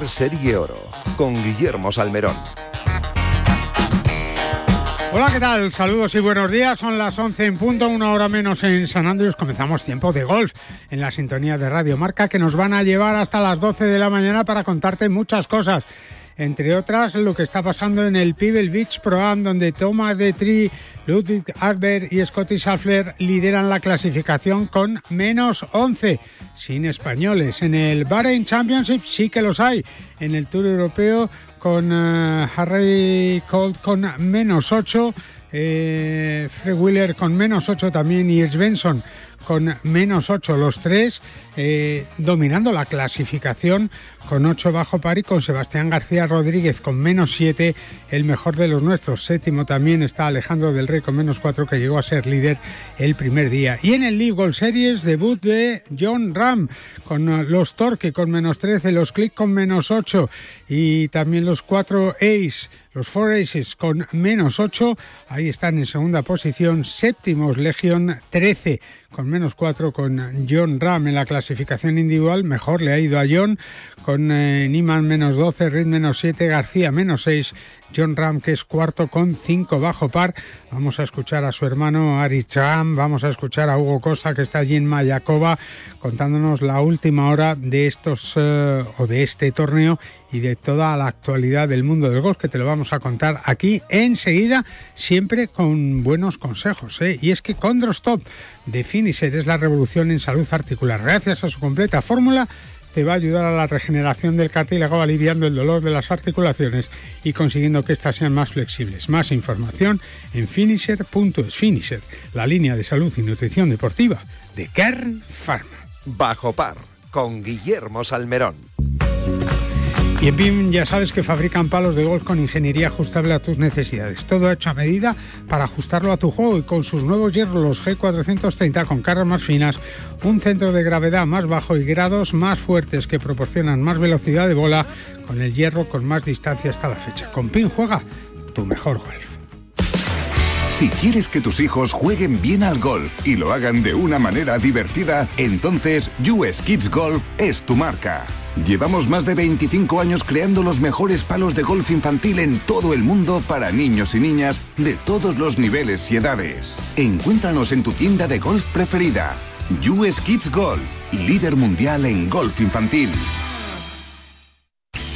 Serie Oro con Guillermo Salmerón. Hola, ¿qué tal? Saludos y buenos días. Son las 11 en punto, una hora menos en San Andrés. Comenzamos tiempo de golf en la sintonía de Radio Marca que nos van a llevar hasta las 12 de la mañana para contarte muchas cosas. Entre otras, lo que está pasando en el Pebble Beach Pro Am, donde Thomas de Tri, Ludwig Adler y Scotty Scheffler lideran la clasificación con menos 11, sin españoles. En el Bahrain Championship sí que los hay. En el Tour Europeo con uh, Harry Colt con menos 8, eh, Fred Wheeler con menos 8 también y Svensson con menos 8 los tres, eh, dominando la clasificación con 8 bajo par y con Sebastián García Rodríguez con menos 7, el mejor de los nuestros. Séptimo también está Alejandro del Rey con menos 4, que llegó a ser líder el primer día. Y en el League Gold Series, debut de John Ram con los Torque con menos 13, los Click con menos 8 y también los 4 Ace los Four Aces con menos 8, ahí están en segunda posición, séptimos Legion 13 con menos 4 con John Ram en la clasificación individual, mejor le ha ido a John con eh, Niman menos 12, Reed menos 7, García menos 6, John Ram, que es cuarto con cinco bajo par. Vamos a escuchar a su hermano Ari Cham, vamos a escuchar a Hugo Costa, que está allí en Mayacoba, contándonos la última hora de estos eh, o de este torneo y de toda la actualidad del mundo del golf, que te lo vamos a contar aquí enseguida, siempre con buenos consejos. ¿eh? Y es que Condrostop de Finisher es la revolución en salud articular. Gracias a su completa fórmula, te va a ayudar a la regeneración del cartílago aliviando el dolor de las articulaciones y consiguiendo que éstas sean más flexibles. Más información en finisher.es. Finisher, la línea de salud y nutrición deportiva de Kern Pharma. Bajo par con Guillermo Salmerón. Y en PIM ya sabes que fabrican palos de golf con ingeniería ajustable a tus necesidades. Todo hecho a medida para ajustarlo a tu juego y con sus nuevos hierros los G430 con cargas más finas, un centro de gravedad más bajo y grados más fuertes que proporcionan más velocidad de bola con el hierro con más distancia hasta la fecha. Con PIN juega tu mejor golf. Si quieres que tus hijos jueguen bien al golf y lo hagan de una manera divertida, entonces US Kids Golf es tu marca. Llevamos más de 25 años creando los mejores palos de golf infantil en todo el mundo para niños y niñas de todos los niveles y edades. Encuéntranos en tu tienda de golf preferida. US Kids Golf, líder mundial en golf infantil.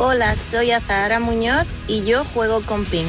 Hola, soy Azahara Muñoz y yo juego con PIN.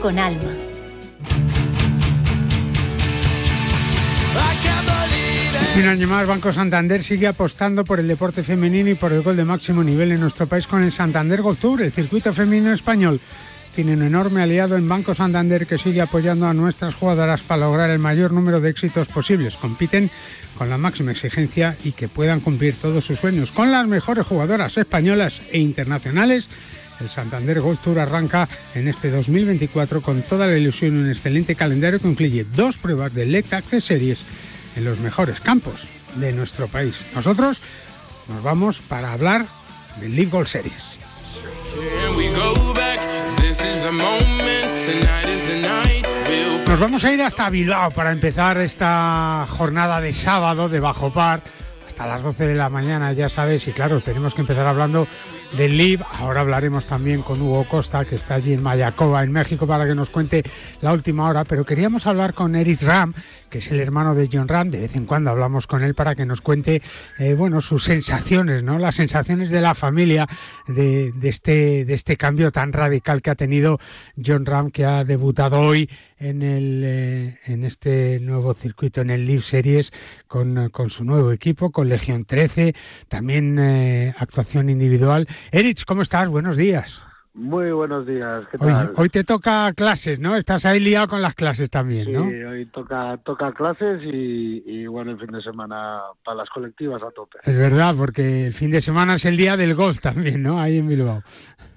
con alma. Un año más, Banco Santander sigue apostando por el deporte femenino y por el gol de máximo nivel en nuestro país con el Santander Golf Tour, el circuito femenino español. Tiene un enorme aliado en Banco Santander que sigue apoyando a nuestras jugadoras para lograr el mayor número de éxitos posibles. Compiten con la máxima exigencia y que puedan cumplir todos sus sueños con las mejores jugadoras españolas e internacionales El Santander Golf Tour arranca en este 2024 con toda la ilusión y un excelente calendario que incluye dos pruebas de Lect Access Series en los mejores campos de nuestro país. Nosotros nos vamos para hablar del League Golf Series. Nos vamos a ir hasta Bilbao para empezar esta jornada de sábado de Bajo Par hasta las 12 de la mañana, ya sabes, y claro, tenemos que empezar hablando del LIV. Ahora hablaremos también con Hugo Costa, que está allí en Mayacoba, en México, para que nos cuente la última hora. Pero queríamos hablar con Eric Ram, que es el hermano de John Ram. De vez en cuando hablamos con él para que nos cuente, eh, bueno, sus sensaciones, ¿no? Las sensaciones de la familia de, este, de este cambio tan radical que ha tenido John Ram, que ha debutado hoy en, el, eh, en este nuevo circuito, en el Live Series, con, con su nuevo equipo, con Legión 13, también eh, actuación individual. Erich, ¿cómo estás? Buenos días. Muy buenos días. ¿Qué tal? Hoy, te toca clases, ¿no? Estás ahí liado con las clases también, ¿no? Sí, hoy toca, toca clases y, bueno, el fin de semana para las colectivas a tope. Es verdad, porque el fin de semana es el día del golf también, ¿no? Ahí en Bilbao.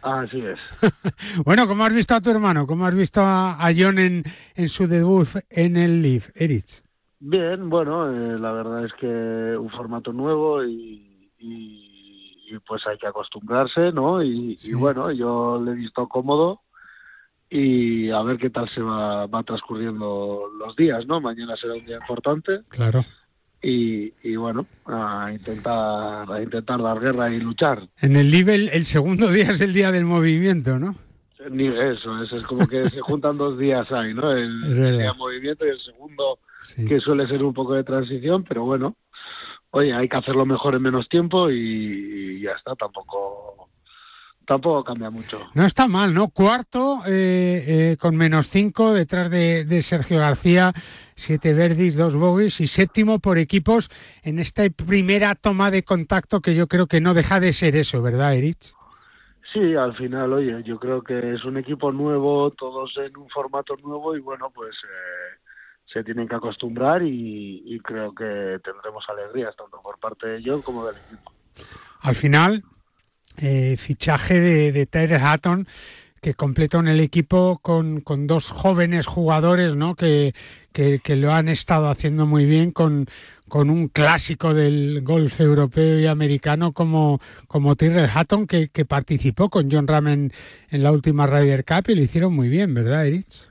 Así es. bueno, ¿cómo has visto a tu hermano? ¿Cómo has visto a, John en, en, su debut en el Leaf, Erich? Bien, bueno, eh, la verdad es que un formato nuevo y y pues hay que acostumbrarse, ¿no? Y, bueno, yo le he visto cómodo y a ver qué tal se va, va transcurriendo los días, ¿no? Mañana será un día importante. Claro. Y, y, bueno, a intentar, a intentar dar guerra y luchar. En el nivel, el segundo día es el día del movimiento, ¿no? Ni eso, eso es como que se juntan dos días ahí, ¿no? El, día de movimiento y el segundo, que suele ser un poco de transición, pero bueno, oye, hay que hacerlo mejor en menos tiempo y, ya está, tampoco tampoco cambia mucho. No está mal, ¿no? Cuarto eh, eh, con menos cinco detrás de, Sergio García, siete verdis, dos bogies y séptimo por equipos en esta primera toma de contacto que yo creo que no deja de ser eso, ¿verdad, Erich? Sí, al final, oye, yo creo que es un equipo nuevo, todos en un formato nuevo y bueno, pues eh, se tienen que acostumbrar y, creo que tendremos alegrías tanto por parte de ellos como del equipo. Al final, eh, fichaje de, de Tyler Hatton que completó en el equipo con, con, dos jóvenes jugadores ¿no? que, que, lo han estado haciendo muy bien con, con un clásico del golf europeo y americano como, como Hatton que, que participó con John Ram en, la última Ryder Cup y lo hicieron muy bien, ¿verdad, Erich?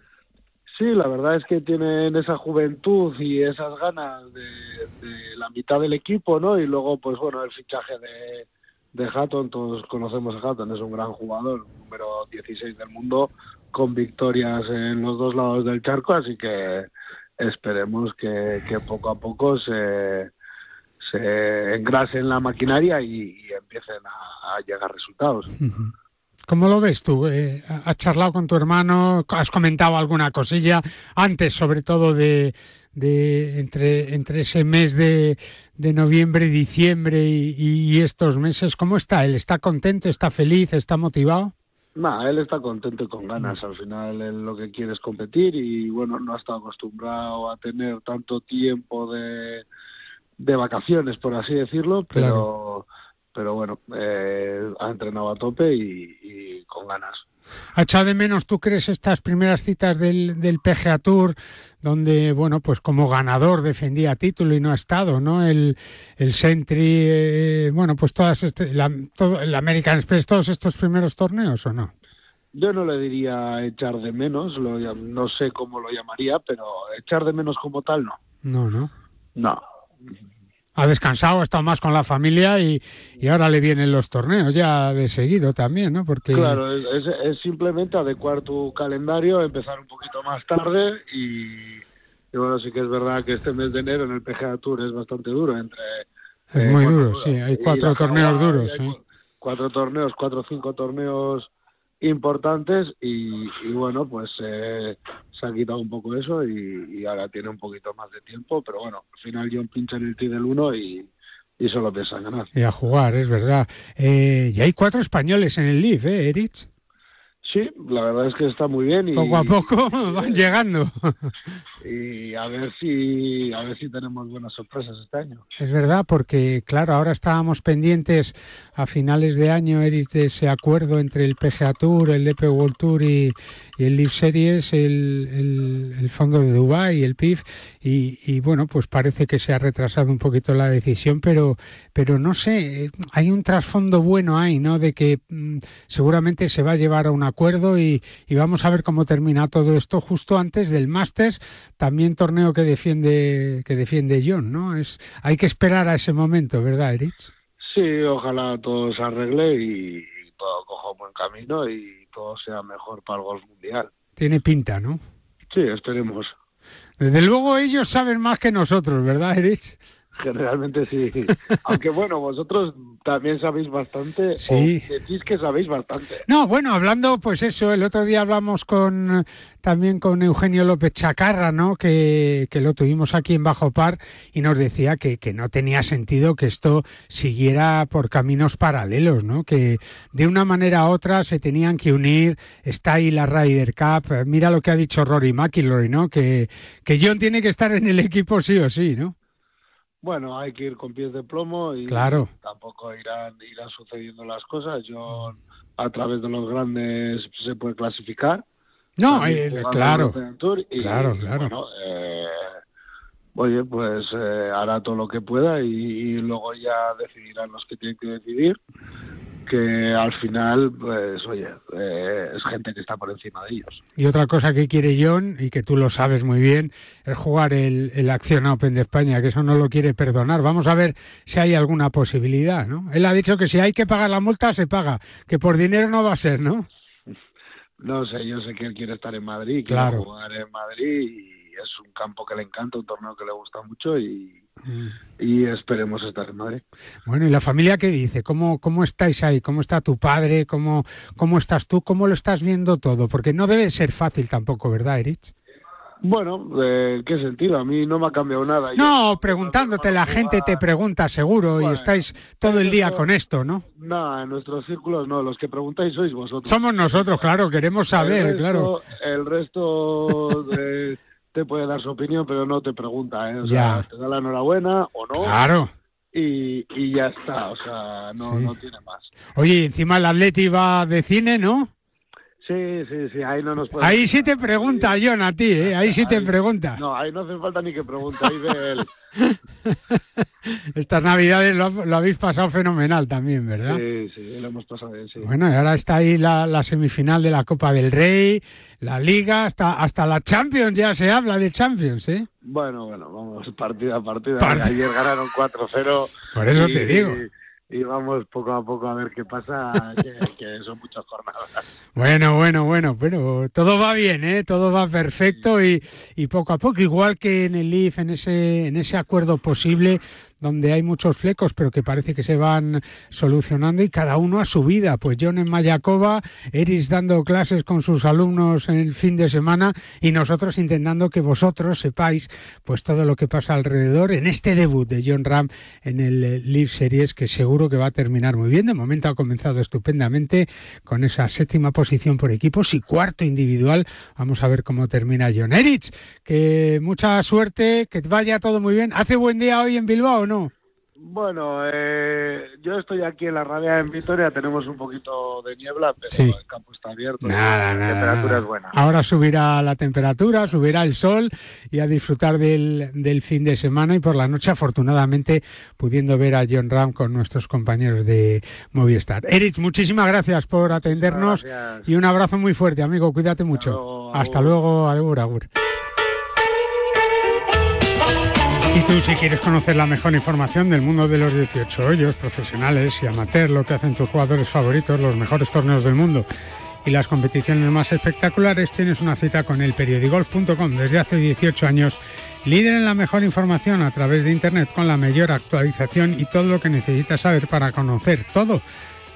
Sí, la verdad es que tienen esa juventud y esas ganas de, la mitad del equipo, ¿no? Y luego, pues bueno, el fichaje de, de Hatton, todos conocemos a Hatton, es un gran jugador, número 16 del mundo, con victorias en los dos lados del charco, así que esperemos que, poco a poco se, se engrasen la maquinaria y, empiecen a, llegar resultados. ¿Cómo lo ves tú? Eh, ¿Has charlado con tu hermano? ¿Has comentado alguna cosilla antes, sobre todo de, de entre, entre ese mes de, de noviembre, diciembre y, estos meses? ¿Cómo está? ¿Él está contento? ¿Está feliz? ¿Está motivado? No, él está contento y con ganas. Al final él lo que quiere es competir y bueno, no ha estado acostumbrado a tener tanto tiempo de, de vacaciones, por así decirlo, pero pero bueno, eh, ha entrenado a tope y, con ganas. ¿Ha echado de menos, tú crees, estas primeras citas del, del PGA Tour, donde, bueno, pues como ganador defendía título y no ha estado, ¿no? El, el Sentry, eh, bueno, pues todas este, la, todo, el American Express, todos estos primeros torneos, ¿o no? Yo no le diría echar de menos, lo, no sé cómo lo llamaría, pero echar de menos como tal, no. No, no. No, ha descansado, ha estado más con la familia y, ahora le vienen los torneos ya de seguido también, ¿no? Porque... Claro, es, simplemente adecuar tu calendario, empezar un poquito más tarde y, bueno, sí que es verdad que este mes de enero en el PGA Tour es bastante duro entre... Es muy eh, duro, sí, hay cuatro torneos duros, sí. Cuatro torneos, cuatro o cinco torneos importantes y, bueno, pues eh, se ha quitado un poco eso y, ahora tiene un poquito más de tiempo, pero bueno, al final John pincha en el T del 1 y, y solo piensa ganar. Y a jugar, es verdad. Eh, y hay cuatro españoles en el Leaf, ¿eh, Erich? Sí, la verdad es que está muy bien y Poco a poco van llegando. y a ver si a ver si tenemos buenas sorpresas este año. Es verdad, porque claro, ahora estábamos pendientes a finales de año, Eric, de ese acuerdo entre el PGA Tour, el DP World Tour y, el Live Series, el, el- fondo de Dubái, el PIF, y, y, bueno, pues parece que se ha retrasado un poquito la decisión, pero, pero no sé, eh, hay un trasfondo bueno ahí, ¿no? De que mm, seguramente se va a llevar a un acuerdo y, y vamos a ver cómo termina todo esto justo antes del Masters, también torneo que defiende que defiende John, ¿no? Es hay que esperar a ese momento, ¿verdad, Erich? Sí, ojalá todo se arregle y, todo coja un buen camino y todo sea mejor para el golf mundial. Tiene pinta, ¿no? Sí, esperemos. Desde luego ellos saben más que nosotros, ¿verdad, Erich? Generalmente sí. Aunque bueno, vosotros también sabéis bastante Sí. o decís que sabéis bastante. No, bueno, hablando, pues eso, el otro día hablamos con también con Eugenio López Chacarra, ¿no? Que, que lo tuvimos aquí en Bajo Par y nos decía que, que no tenía sentido que esto siguiera por caminos paralelos, ¿no? Que de una manera u otra se tenían que unir. Está ahí la Ryder Cup. Mira lo que ha dicho Rory McIlroy, ¿no? Que, que John tiene que estar en el equipo sí o sí, ¿no? Bueno, hay que ir con pies de plomo y Claro. tampoco irán, irán sucediendo las cosas. Yo, a través de los grandes se puede clasificar. No, eh, claro. y, Claro, claro. bueno, eh, oye, pues eh, hará todo lo que pueda y, y luego ya decidirán los que tienen que decidir. Que al final, pues oye, eh, es gente que está por encima de ellos. Y otra cosa que quiere John, y que tú lo sabes muy bien, es jugar el, el Acción Open de España, que eso no lo quiere perdonar. Vamos a ver si hay alguna posibilidad, ¿no? Él ha dicho que si hay que pagar la multa, se paga, que por dinero no va a ser, ¿no? No sé, yo sé que él quiere estar en Madrid, Claro. jugar en Madrid y es un campo que le encanta, un torneo que le gusta mucho y, y esperemos estar en Madrid. Bueno, ¿y la familia qué dice? ¿Cómo, cómo estáis ahí? ¿Cómo está tu padre? ¿Cómo, ¿Cómo estás tú? ¿Cómo lo estás viendo todo? Porque no debe ser fácil tampoco, ¿verdad, Erich? Bueno, eh, ¿qué sentido? A mí no me ha cambiado nada. Yo- No, preguntándote, la gente te pregunta seguro y estáis todo el día con esto, ¿no? No, en nuestros círculos no, los que preguntáis sois vosotros. Somos nosotros, claro, queremos saber, el resto, claro. El resto de- te puede dar su opinión, pero no te pregunta, ¿eh? O sea, te da la enhorabuena o no Claro. y, y ya está, o sea, no, Sí. no tiene más. Oye, encima el Atleti va de cine, ¿no? Sí, sí, sí, ahí no nos puede... Ahí sí te pregunta, John, a ti, ¿eh? Ahí sí te pregunta. No, ahí no hace falta ni que pregunte, ahí ve él. Estas navidades lo, lo habéis pasado fenomenal también, ¿verdad? Sí, sí, lo hemos pasado bien, sí. Bueno, y ahora está ahí la, la semifinal de la Copa del Rey, la Liga, hasta, hasta la Champions ya se habla de Champions, ¿eh? Bueno, bueno, vamos partida a partida. Part- Ayer ganaron 4-0. Por eso y- te digo. Y vamos poco a poco a ver qué pasa, que, que son muchas jornadas. Bueno, bueno, bueno, pero todo va bien, ¿eh? Todo va perfecto y, y poco a poco, igual que en el LIF, en ese, en ese acuerdo posible donde hay muchos flecos, pero que parece que se van solucionando y cada uno a su vida. Pues John en Mayacoba, Eris dando clases con sus alumnos en el fin de semana y nosotros intentando que vosotros sepáis pues todo lo que pasa alrededor en este debut de John Ram en el eh, Live Series que seguro que va a terminar muy bien. De momento ha comenzado estupendamente con esa séptima posición por equipos y cuarto individual. Vamos a ver cómo termina John Erich. Que mucha suerte, que vaya todo muy bien. ¿Hace buen día hoy en Bilbao o no? Bueno, eh, yo estoy aquí en la rabia en Vitoria, tenemos un poquito de niebla, pero Sí. el campo está abierto Nada, y nada. la temperatura nada. es buena. Ahora subirá la temperatura, subirá el sol y a disfrutar del, del fin de semana y por la noche, afortunadamente, pudiendo ver a John Ram con nuestros compañeros de Movistar. Erich, muchísimas gracias por atendernos Gracias. y un abrazo muy fuerte, amigo. Cuídate mucho. Hasta luego, agur, agur. Y tú, si quieres conocer la mejor información del mundo de los 18 hoyos, profesionales y amateur, lo que hacen tus jugadores favoritos, los mejores torneos del mundo y las competiciones más espectaculares, tienes una cita con el periodigolf.com desde hace 18 años. Líder en la mejor información a través de Internet con la mayor actualización y todo lo que necesitas saber para conocer todo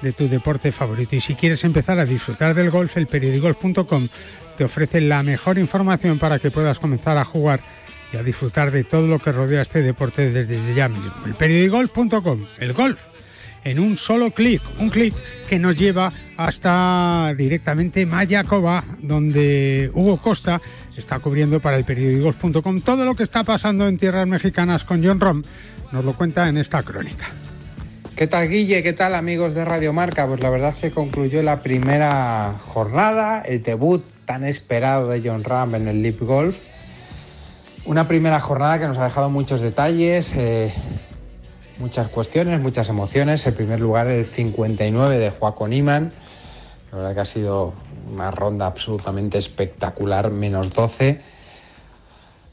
de tu deporte favorito. Y si quieres empezar a disfrutar del golf, el periodigolf.com te ofrece la mejor información para que puedas comenzar a jugar a disfrutar de todo lo que rodea este deporte desde ya mismo. El periodigolf.com, el golf en un solo clic, un clic que nos lleva hasta directamente Mayacoba, donde Hugo Costa está cubriendo para el periódicos.com todo lo que está pasando en tierras mexicanas con John Rom. Nos lo cuenta en esta crónica. ¿Qué tal Guille? ¿Qué tal amigos de Radio Marca? Pues la verdad es que concluyó la primera jornada, el debut tan esperado de John Ram en el Leap Golf. Una primera jornada que nos ha dejado muchos detalles, eh, muchas cuestiones, muchas emociones. En primer lugar, el 59 de Joaquín Iman. La verdad que ha sido una ronda absolutamente espectacular, menos 12.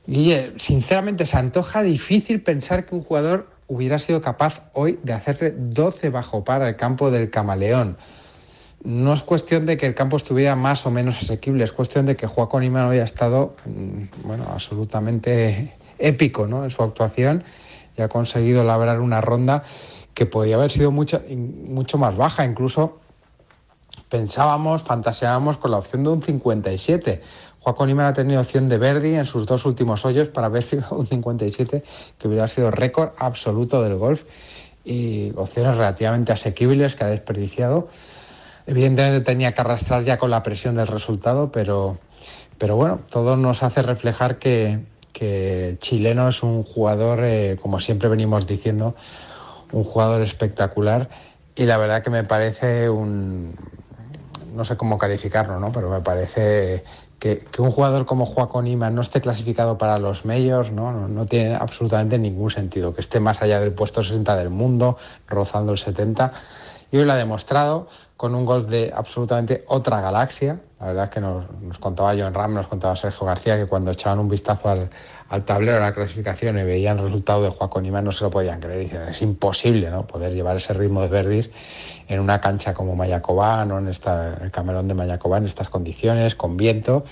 Guille, sinceramente se antoja difícil pensar que un jugador hubiera sido capaz hoy de hacerle 12 bajo par al campo del Camaleón. No es cuestión de que el campo estuviera más o menos asequible, es cuestión de que Joaquín Iman hoy ha estado mm, bueno, absolutamente épico ¿no? en su actuación y ha conseguido labrar una ronda que podía haber sido mucho, mucho más baja, incluso pensábamos, fantaseábamos con la opción de un 57. Juan Iman ha tenido opción de Verdi en sus dos últimos hoyos para ver si un 57 que hubiera sido récord absoluto del golf y opciones relativamente asequibles que ha desperdiciado. Evidentemente tenía que arrastrar ya con la presión del resultado, pero, pero bueno, todo nos hace reflejar que, que Chileno es un jugador, eh, como siempre venimos diciendo, un jugador espectacular y la verdad que me parece un, no sé cómo calificarlo, ¿no? pero me parece que, un jugador como Joaquín Iman no esté clasificado para los majors ¿no? ¿no? tiene absolutamente ningún sentido, que esté más allá del puesto 60 del mundo, rozando el 70. Y hoy lo ha demostrado con un golf de absolutamente otra galaxia. La verdad es que nos, contaba John Ram, nos contaba Sergio García que cuando echaban un vistazo al, tablero de la clasificación y veían el resultado de Joaquín Iman no se lo podían creer. Dicen, es imposible ¿no? poder llevar ese ritmo de Verdis en una cancha como Mayacobán en esta, el Camerón de Mayacobán en estas condiciones, con viento.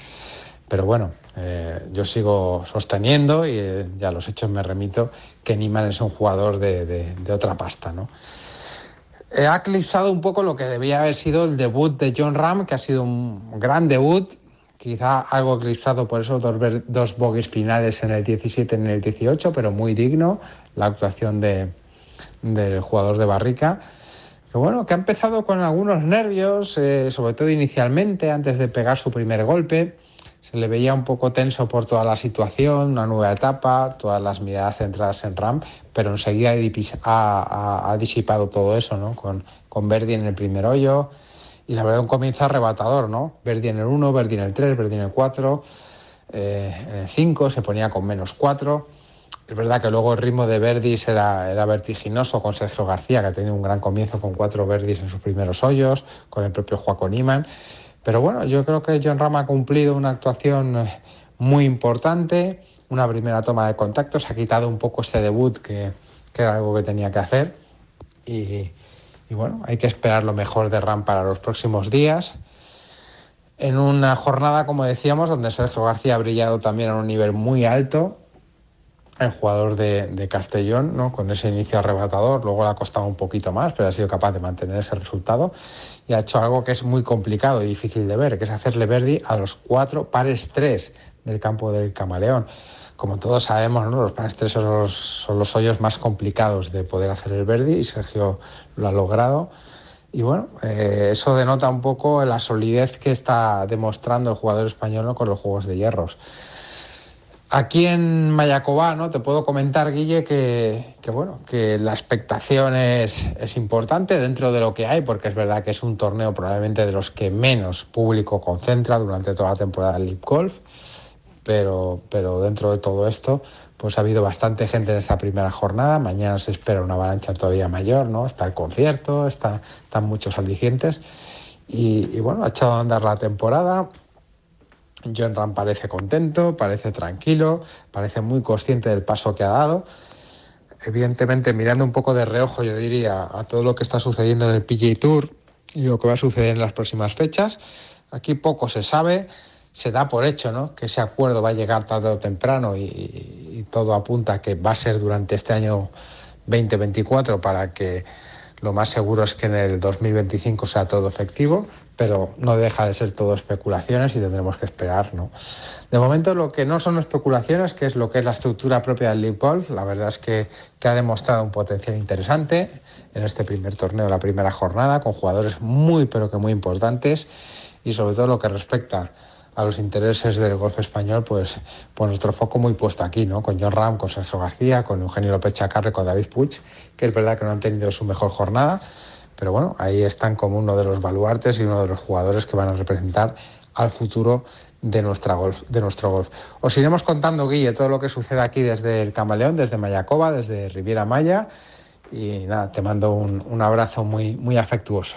Pero bueno, eh, yo sigo sosteniendo y eh, ya los hechos me remito que Niman es un jugador de, de, otra pasta. ¿no? Eh, ha eclipsado un poco lo que debía haber sido el debut de John Ram, que ha sido un gran debut, quizá algo eclipsado por esos dos, dos bogies finales en el 17 y en el 18, pero muy digno la actuación de, del jugador de Barrica que bueno, que ha empezado con algunos nervios, eh, sobre todo inicialmente, antes de pegar su primer golpe. Se le veía un poco tenso por toda la situación, una nueva etapa, todas las miradas centradas en Ram, pero enseguida ha, disipado todo eso, ¿no? Con, Verdi en el primer hoyo y la verdad un comienzo arrebatador, ¿no? Verdi en el 1, Verdi en el 3, Verdi en el 4, eh, en el 5 se ponía con menos 4 es verdad que luego el ritmo de Verdis era, era vertiginoso con Sergio García, que ha tenido un gran comienzo con cuatro Verdis en sus primeros hoyos, con el propio Joaquín Iman. Pero bueno, yo creo que John Ram ha cumplido una actuación eh, muy importante, una primera toma de contacto, se ha quitado un poco ese debut que, era algo que tenía que hacer. Y, y bueno, hay que esperar lo mejor de Ram para los próximos días. En una jornada, como decíamos, donde Sergio García ha brillado también a un nivel muy alto, el jugador de, Castellón, ¿no? con ese inicio arrebatador, luego le ha costado un poquito más, pero ha sido capaz de mantener ese resultado y ha hecho algo que es muy complicado y difícil de ver, que es hacerle Verdi a los cuatro pares tres del campo del Camaleón. Como todos sabemos, ¿no? los pares tres son los, hoyos más complicados de poder hacer el Verdi y Sergio lo ha logrado. Y bueno, eh, eso denota un poco la solidez que está demostrando el jugador español con los juegos de hierros. Aquí en Mayacobá, ¿no? Te puedo comentar, Guille, que, bueno, que la expectación es, importante dentro de lo que hay, porque es verdad que es un torneo probablemente de los que menos público concentra durante toda la temporada del Leap Golf, pero, pero dentro de todo esto, pues ha habido bastante gente en esta primera jornada. Mañana se espera una avalancha todavía mayor, ¿no? Está el concierto, está, están muchos alicientes. Y, y bueno, ha echado a andar la temporada John Ram parece contento, parece tranquilo, parece muy consciente del paso que ha dado. Evidentemente, mirando un poco de reojo, yo diría, a todo lo que está sucediendo en el PGA Tour y lo que va a suceder en las próximas fechas. Aquí poco se sabe, se da por hecho ¿no? que ese acuerdo va a llegar tarde o temprano y, y todo apunta a que va a ser durante este año 2024 para que Lo más seguro es que en el 2025 sea todo efectivo, pero no deja de ser todo especulaciones y tendremos que esperar, ¿no? De momento lo que no son especulaciones, que es lo que es la estructura propia del League Golf, la verdad es que, que ha demostrado un potencial interesante en este primer torneo, la primera jornada, con jugadores muy pero que muy importantes y sobre todo lo que respecta a los intereses del golf español, pues, pues nuestro foco muy puesto aquí, ¿no? Con John Ram, con Sergio García, con Eugenio López Chacarre, con David Puig, que es verdad que no han tenido su mejor jornada, pero bueno, ahí están como uno de los baluartes y uno de los jugadores que van a representar al futuro de, nuestra golf, de nuestro golf. Os iremos contando, Guille, todo lo que sucede aquí desde el Camaleón, desde Mayacoba, desde Riviera Maya, y nada, te mando un, un abrazo muy, muy afectuoso.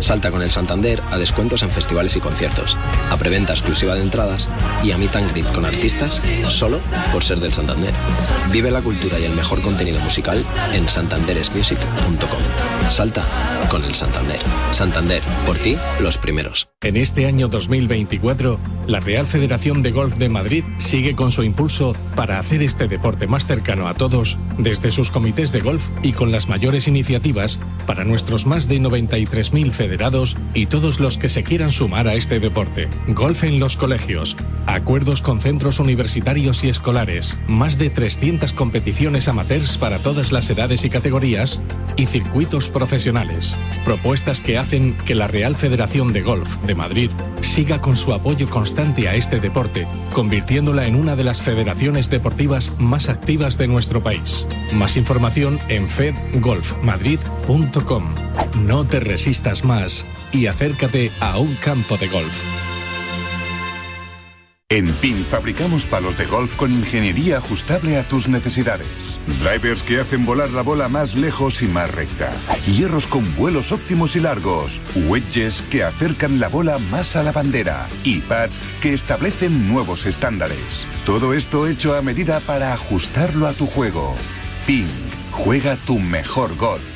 Salta con el Santander a descuentos en festivales y conciertos, a preventa exclusiva de entradas y a meet and greet con artistas solo por ser del Santander. Vive la cultura y el mejor contenido musical en santanderesmusic.com. Salta con el Santander. Santander, por ti, los primeros. En este año 2024, la Real Federación de Golf de Madrid sigue con su impulso para hacer este deporte más cercano a todos, desde sus comités de golf y con las mayores iniciativas para nuestros más de 93.000 federados y todos los que se quieran sumar a este deporte. Golf en los colegios, acuerdos con centros universitarios y escolares, más de 300 competiciones amateurs para todas las edades y categorías y circuitos profesionales. Propuestas que hacen que la Real Federación de Golf de Madrid siga con su apoyo constante a este deporte, convirtiéndola en una de las federaciones deportivas más activas de nuestro país. Más información en fedgolfmadrid.com. No te resistas más y acércate a un campo de golf. En PIN fabricamos palos de golf con ingeniería ajustable a tus necesidades. Drivers que hacen volar la bola más lejos y más recta. Hierros con vuelos óptimos y largos. Wedges que acercan la bola más a la bandera. Y pads que establecen nuevos estándares. Todo esto hecho a medida para ajustarlo a tu juego. PIN. Juega tu mejor golf.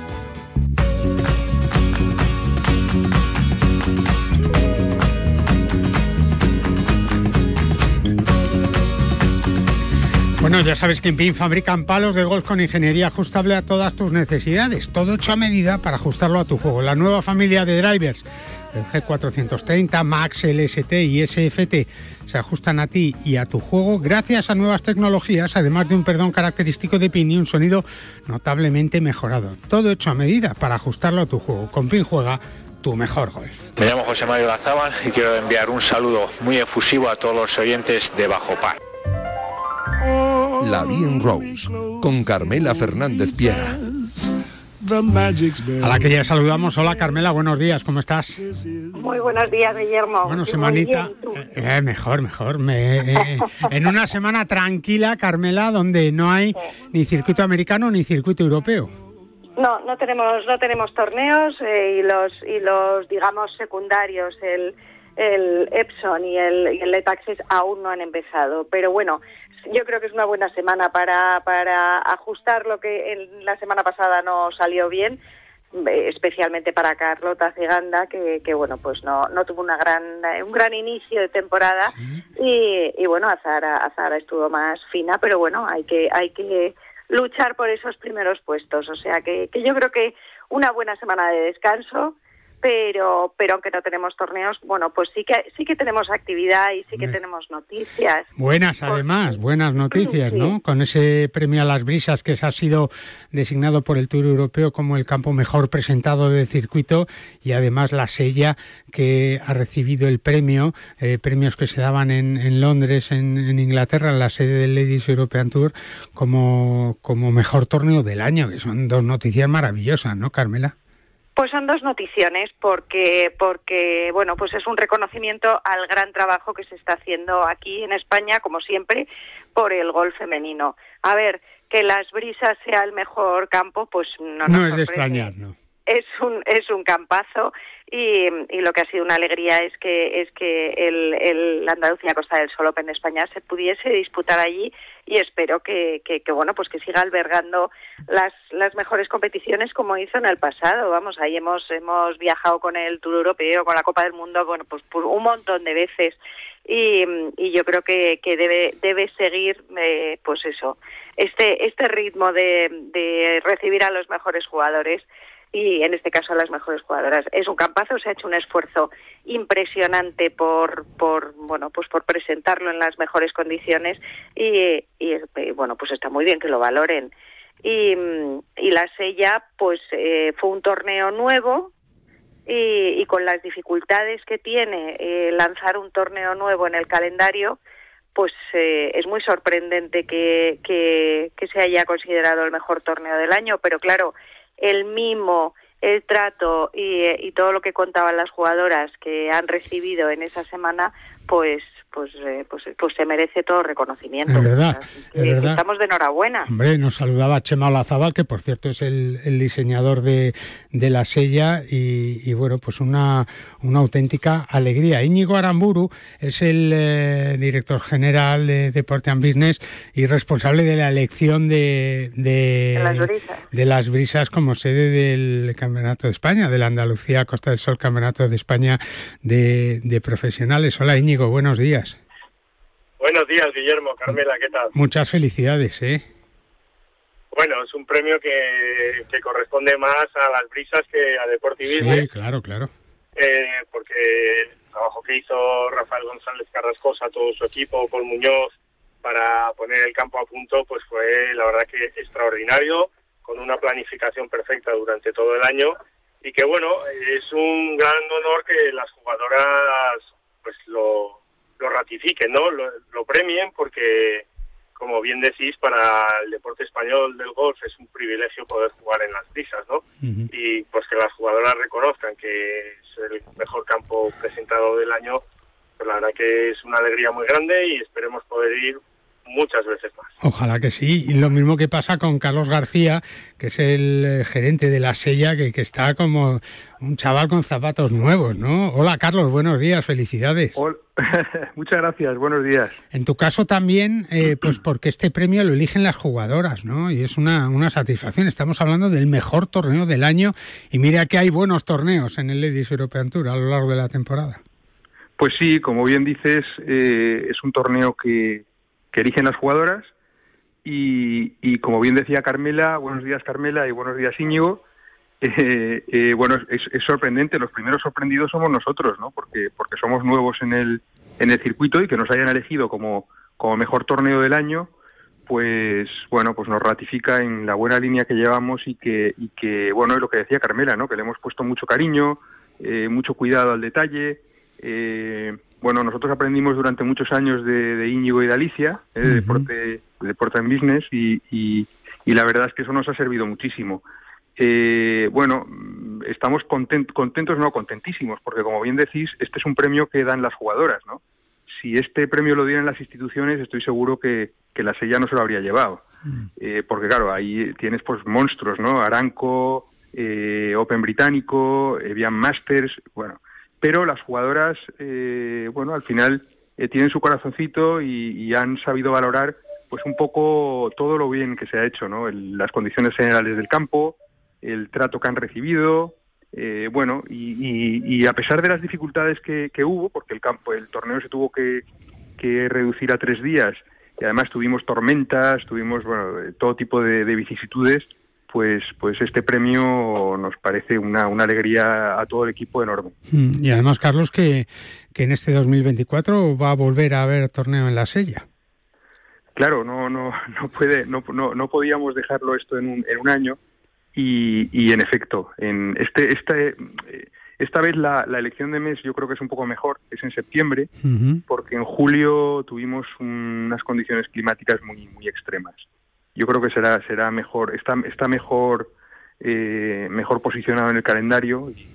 Bueno, ya sabes que en PIN fabrican palos de golf con ingeniería ajustable a todas tus necesidades. Todo hecho a medida para ajustarlo a tu juego. La nueva familia de drivers, el G430, Max, LST y SFT, se ajustan a ti y a tu juego gracias a nuevas tecnologías, además de un perdón característico de PIN y un sonido notablemente mejorado. Todo hecho a medida para ajustarlo a tu juego. Con PIN juega tu mejor golf. Me llamo José Mario Lazábal y quiero enviar un saludo muy efusivo a todos los oyentes de Bajo Par. La Bien Rose, con Carmela Fernández Piera. A la que ya saludamos. Hola Carmela, buenos días, ¿cómo estás? Muy buenos días, Guillermo. Bueno, semanita. bien, ¿tú? eh, mejor, mejor. Me- eh, en una semana tranquila, Carmela, donde no hay ni circuito americano ni circuito europeo. No, no tenemos, no tenemos torneos eh, y los y los digamos secundarios, el el Epson y el, y el aún no han empezado. Pero bueno, yo creo que es una buena semana para, para ajustar lo que en la semana pasada no salió bien, eh, especialmente para Carlota Ciganda, que, que bueno, pues no, no tuvo una gran, eh, un gran inicio de temporada y, y bueno, Azara, Azara estuvo más fina, pero bueno, hay que, hay que luchar por esos primeros puestos. O sea que, que yo creo que una buena semana de descanso pero pero aunque no tenemos torneos bueno pues sí que sí que tenemos actividad y sí que tenemos noticias. Buenas además buenas noticias no con ese premio a las brisas que se ha sido designado por el Tour Europeo como el campo mejor presentado del circuito y además la sella que ha recibido el premio eh, premios que se daban en, en Londres en, en, Inglaterra en la sede del Ladies European Tour como como mejor torneo del año que son dos noticias maravillosas no Carmela pues son dos noticiones porque porque bueno pues es un reconocimiento al gran trabajo que se está haciendo aquí en España como siempre por el gol femenino. A ver que las brisas sea el mejor campo pues no no es de extrañar no es un es un campazo y, y, lo que ha sido una alegría es que es que el, el Andalucía Costa del Sol Open de España se pudiese disputar allí y espero que, que, bueno pues que siga albergando las las mejores competiciones como hizo en el pasado. Vamos ahí hemos hemos viajado con el Tour Europeo con la Copa del Mundo bueno pues por un montón de veces y, y yo creo que, que debe debe seguir eh, pues eso este este ritmo de, de recibir a los mejores jugadores y en este caso a las mejores jugadoras. Es un campazo, se ha hecho un esfuerzo impresionante por, por bueno, pues por presentarlo en las mejores condiciones y, y, bueno, pues está muy bien que lo valoren. Y, y la Sella, pues eh, fue un torneo nuevo y, y, con las dificultades que tiene eh, lanzar un torneo nuevo en el calendario, pues eh, es muy sorprendente que, que se haya considerado el mejor torneo del año, pero claro, el mimo, el trato y, y, todo lo que contaban las jugadoras que han recibido en esa semana, pues pues, eh, pues, pues se merece todo reconocimiento. Es verdad, es verdad. Estamos de enhorabuena. Hombre, nos saludaba Chema Olazabal, que por cierto es el, el diseñador de, de, la sella, y, y, bueno, pues una, una auténtica alegría. Íñigo Aramburu es el eh, director general de Deporte and Business y responsable de la elección de, de, de, las brisas. de las brisas como sede del Campeonato de España, de la Andalucía Costa del Sol Campeonato de España de, de Profesionales. Hola Íñigo, buenos días. Buenos días, Guillermo, Carmela, ¿qué tal? Muchas felicidades, ¿eh? Bueno, es un premio que, que corresponde más a las brisas que a Deportivismo. Sí, claro, claro. Eh, porque el trabajo que hizo Rafael González Carrascosa, todo su equipo, con Muñoz, para poner el campo a punto, pues fue la verdad que extraordinario, con una planificación perfecta durante todo el año y que bueno, es un gran honor que las jugadoras pues lo, lo ratifiquen, ¿no? Lo, lo, premien porque, como bien decís, para el deporte español del golf es un privilegio poder jugar en las brisas, ¿no? Uh -huh. Y pues que las jugadoras reconozcan que es el mejor campo presentado del año, pues la verdad que es una alegría muy grande y esperemos poder ir muchas veces más. Ojalá que sí. Y lo mismo que pasa con Carlos García, que es el eh, gerente de la sella, que, que está como un chaval con zapatos nuevos, ¿no? Hola Carlos, buenos días, felicidades. Hola. Muchas gracias, buenos días. En tu caso también, eh, pues porque este premio lo eligen las jugadoras, ¿no? Y es una, una satisfacción. Estamos hablando del mejor torneo del año y mira que hay buenos torneos en el Ladies European Tour a lo largo de la temporada. Pues sí, como bien dices, eh, es un torneo que, que eligen las jugadoras y, y, como bien decía Carmela, buenos días Carmela y buenos días Íñigo, eh, eh, bueno, es, sorprendente, los primeros sorprendidos somos nosotros, ¿no? Porque, porque somos nuevos en el, en el circuito y que nos hayan elegido como, como mejor torneo del año, pues bueno, pues nos ratifica en la buena línea que llevamos y que, y que bueno, es lo que decía Carmela, ¿no? Que le hemos puesto mucho cariño, eh, mucho cuidado al detalle, eh, bueno, nosotros aprendimos durante muchos años de, de Íñigo y de Alicia, eh, uh -huh. deporte, de deporte en business, y, y, y, la verdad es que eso nos ha servido muchísimo. Eh, bueno, estamos content, contentos, no contentísimos, porque como bien decís, este es un premio que dan las jugadoras, ¿no? Si este premio lo dieran las instituciones, estoy seguro que, que la sella no se lo habría llevado. Uh -huh. eh, porque claro, ahí tienes pues monstruos, ¿no? Aranco, eh, Open Británico, Evian Masters, bueno pero las jugadoras, eh, bueno, al final eh, tienen su corazoncito y, y, han sabido valorar, pues un poco todo lo bien que se ha hecho, ¿no? El, las condiciones generales del campo, el trato que han recibido, eh, bueno, y, y, y, a pesar de las dificultades que, hubo, porque el campo, el torneo se tuvo que, reducir a tres días y además tuvimos tormentas, tuvimos, bueno, todo tipo de vicisitudes, pues, pues este premio nos parece una, una alegría a todo el equipo enorme. Mm, y además, Carlos, que, que en este 2024 va a volver a haber torneo en la Sella. Claro, no, no, no puede, no, no, no podíamos dejarlo esto en un, en un año y, y en efecto, en este, este, esta vez la, la, elección de mes yo creo que es un poco mejor, es en septiembre, uh -huh. porque en julio tuvimos unas condiciones climáticas muy, muy extremas. Yo creo que será, será mejor, está, está mejor, eh, mejor posicionado en el calendario y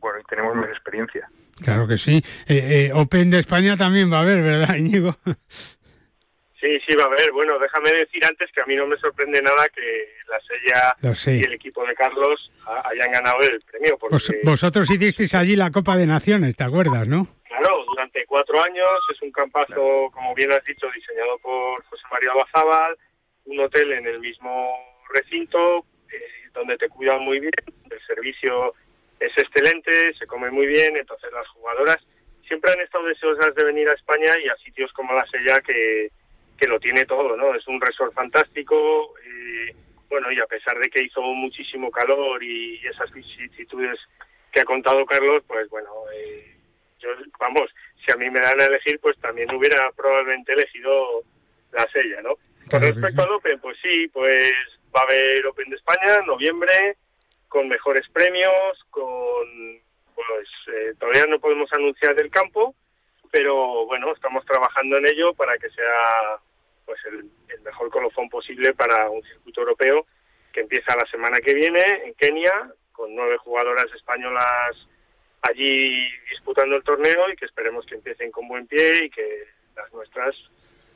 bueno, y tenemos más experiencia. Claro que sí. Eh, eh, Open de España también va a haber, ¿verdad, Íñigo? Sí, sí, va a haber. Bueno, déjame decir antes que a mí no me sorprende nada que la Sella y el equipo de Carlos hayan ganado el premio. Porque... Vos, vosotros hicisteis allí la Copa de Naciones, ¿te acuerdas, no? Claro, durante cuatro años. Es un campazo, claro. como bien has dicho, diseñado por José María Bazábal, un hotel en el mismo recinto, eh, donde te cuidan muy bien, el servicio es excelente, se come muy bien, entonces las jugadoras siempre han estado deseosas de venir a España y a sitios como la Sella que que lo tiene todo, ¿no? Es un resort fantástico, eh, bueno, y a pesar de que hizo muchísimo calor y esas vicisitudes que ha contado Carlos, pues bueno, eh, yo, vamos, si a mí me dan a elegir, pues también hubiera probablemente elegido la sella, ¿no? Con respecto al Open, pues sí, pues va a haber Open de España en noviembre, con mejores premios, con, pues eh, todavía no podemos anunciar el campo, pero bueno, estamos trabajando en ello para que sea pues el, el, mejor colofón posible para un circuito europeo que empieza la semana que viene en Kenia con nueve jugadoras españolas allí disputando el torneo y que esperemos que empiecen con buen pie y que las nuestras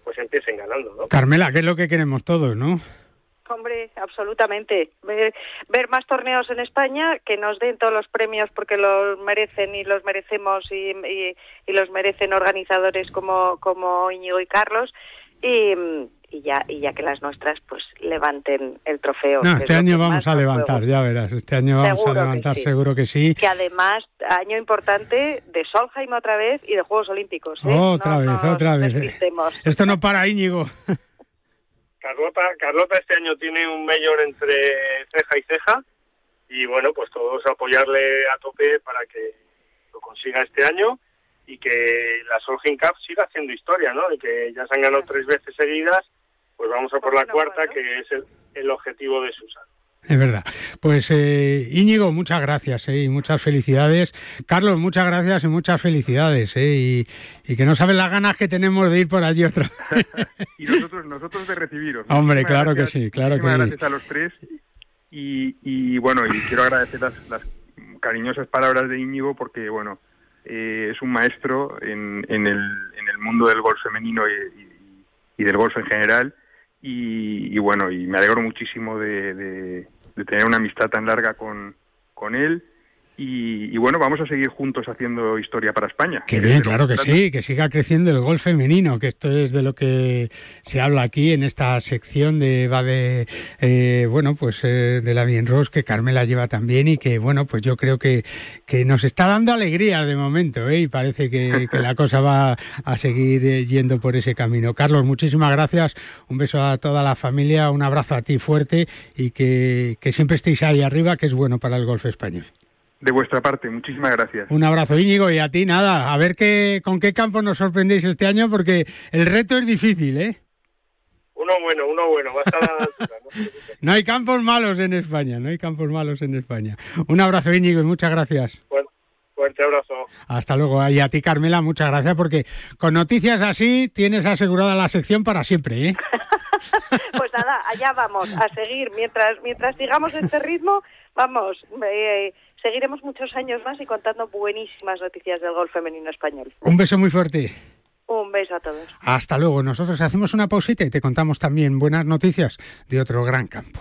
pues empiecen ganando, ¿no? Carmela, que es lo que queremos todos, ¿no? Hombre, absolutamente. Ver, ver, más torneos en España que nos den todos los premios porque los merecen y los merecemos y, y, y los merecen organizadores como, como Íñigo y Carlos. Y, y, ya y ya que las nuestras pues levanten el trofeo. No, este año vamos a levantar, ya verás. Este año vamos seguro a levantar, que sí. seguro que sí. Que además, año importante de Solheim otra vez y de Juegos Olímpicos. ¿eh? Otra no, vez, no otra vez. Esto no para, Íñigo. Carlota, Carlota este año tiene un mayor entre ceja y ceja y bueno, pues todos apoyarle a tope para que lo consiga este año y que la Solheim Cup siga haciendo historia, ¿no? Y que ya se han ganado tres veces seguidas, pues vamos a por la cuarta, que es el, el objetivo de Susan. Es verdad. Pues eh, Íñigo, muchas gracias eh, y muchas felicidades. Carlos, muchas gracias y muchas felicidades. Eh, y, y, que no sabes las ganas que tenemos de ir por allí otra vez. y nosotros, nosotros de recibiros. Hombre, claro gracias, que sí, claro que gracias sí. Gracias a los tres. Y, y bueno, y quiero agradecer las, las, cariñosas palabras de Íñigo porque, bueno, eh, es un maestro en, en, el, en el mundo del golf femenino y, y, y del golf en general. Y, y, bueno, y me alegro muchísimo de, de, de tener una amistad tan larga con, con él. Y, y, bueno, vamos a seguir juntos haciendo historia para España. Qué bien, claro que sí, que siga creciendo el golf femenino, que esto es de lo que se habla aquí en esta sección de va de eh, bueno, pues eh, de la Bien Ross que Carmela lleva también y que bueno, pues yo creo que, que nos está dando alegría de momento, ¿eh? y parece que, que la cosa va a seguir eh, yendo por ese camino. Carlos, muchísimas gracias, un beso a toda la familia, un abrazo a ti fuerte y que, que siempre estéis ahí arriba, que es bueno para el golf español. De vuestra parte, muchísimas gracias. Un abrazo, Íñigo, y a ti nada, a ver qué, con qué campo nos sorprendéis este año, porque el reto es difícil, ¿eh? Uno bueno, uno bueno, va a estar a la altura. No, no hay campos malos en España, no hay campos malos en España. Un abrazo, Íñigo, y muchas gracias. Bueno, fuerte abrazo. Hasta luego. Y a ti, Carmela, muchas gracias, porque con noticias así tienes asegurada la sección para siempre, ¿eh? pues nada, allá vamos, a seguir. Mientras, mientras sigamos este ritmo, vamos... Eh, seguiremos muchos años más y contando buenísimas noticias del golf femenino español. Un beso muy fuerte. Un beso a todos. Hasta luego. Nosotros hacemos una pausita y te contamos también buenas noticias de otro gran campo.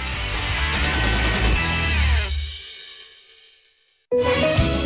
Música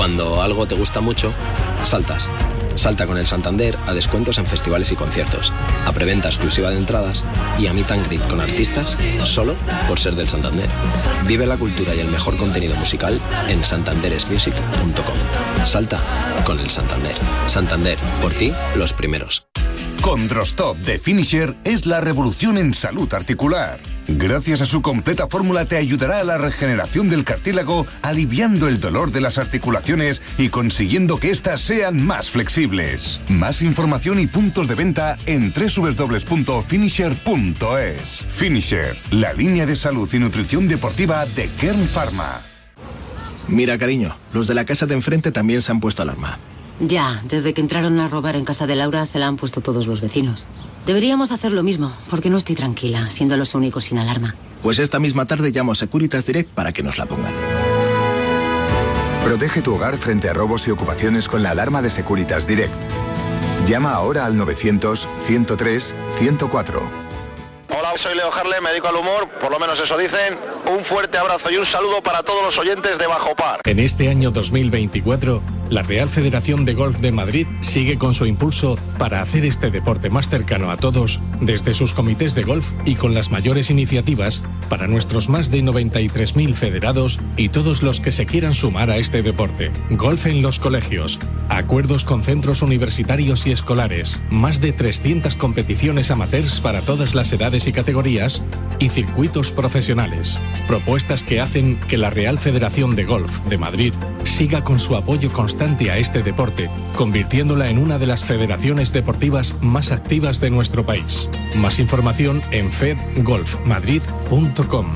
Cuando algo te gusta mucho, saltas. Salta con el Santander a descuentos en festivales y conciertos, a preventa exclusiva de entradas y a meet and greet con artistas solo por ser del Santander. Vive la cultura y el mejor contenido musical en santanderesmusic.com. Salta con el Santander. Santander, por ti, los primeros. Condrostop de Finisher es la revolución en salud articular. Gracias a su completa fórmula te ayudará a la regeneración del cartílago, aliviando el dolor de las articulaciones y consiguiendo que éstas sean más flexibles. Más información y puntos de venta en www.finisher.es. Finisher, la línea de salud y nutrición deportiva de Kern Pharma. Mira, cariño, los de la casa de enfrente también se han puesto alarma. Ya, desde que entraron a robar en casa de Laura se la han puesto todos los vecinos. Deberíamos hacer lo mismo, porque no estoy tranquila, siendo los únicos sin alarma. Pues esta misma tarde llamo a Securitas Direct para que nos la pongan. Protege tu hogar frente a robos y ocupaciones con la alarma de Securitas Direct. Llama ahora al 900-103-104. Hola, soy Leo Harle, me dedico al humor, por lo menos eso dicen. Un fuerte abrazo y un saludo para todos los oyentes de Bajo Par. En este año 2024, la Real Federación de Golf de Madrid sigue con su impulso para hacer este deporte más cercano a todos, desde sus comités de golf y con las mayores iniciativas para nuestros más de 93.000 federados y todos los que se quieran sumar a este deporte. Golf en los colegios, acuerdos con centros universitarios y escolares, más de 300 competiciones amateurs para todas las edades y categorías y circuitos profesionales. Propuestas que hacen que la Real Federación de Golf de Madrid siga con su apoyo constante a este deporte, convirtiéndola en una de las federaciones deportivas más activas de nuestro país. Más información en fedgolfmadrid.com.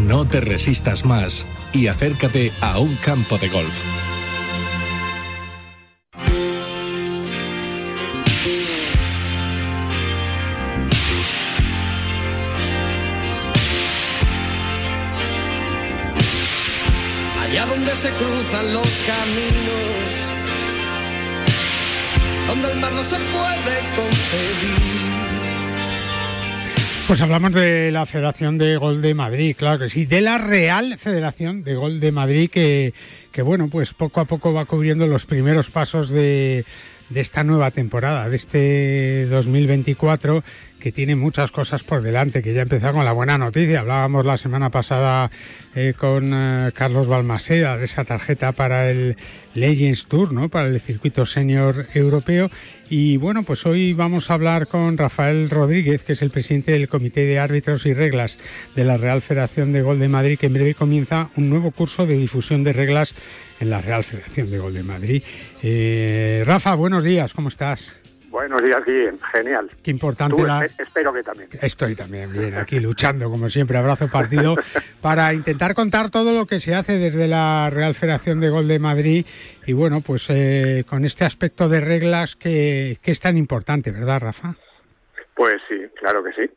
No te resistas más y acércate a un campo de golf. Allá donde se cruzan los caminos, donde el mar no se puede concebir. Pues hablamos de la Federación de Gol de Madrid, claro que sí, de la Real Federación de Gol de Madrid que, que bueno, pues poco a poco va cubriendo los primeros pasos de, de esta nueva temporada, de este 2024 que tiene muchas cosas por delante, que ya empezó con la buena noticia. Hablábamos la semana pasada eh, con eh, Carlos Balmaseda de esa tarjeta para el Legends Tour, ¿no? para el circuito senior europeo. Y bueno, pues hoy vamos a hablar con Rafael Rodríguez, que es el presidente del Comité de Árbitros y Reglas de la Real Federación de Gol de Madrid, que en breve comienza un nuevo curso de difusión de reglas en la Real Federación de Gol de Madrid. Eh, Rafa, buenos días, ¿cómo estás? Buenos días, Guillem. Genial. Qué importante Tú, la... espe- Espero que también. Estoy también bien, aquí luchando, como siempre, abrazo partido, para intentar contar todo lo que se hace desde la Real Federación de Gol de Madrid y bueno, pues eh, con este aspecto de reglas que, que es tan importante, ¿verdad, Rafa? Pues sí, claro que sí.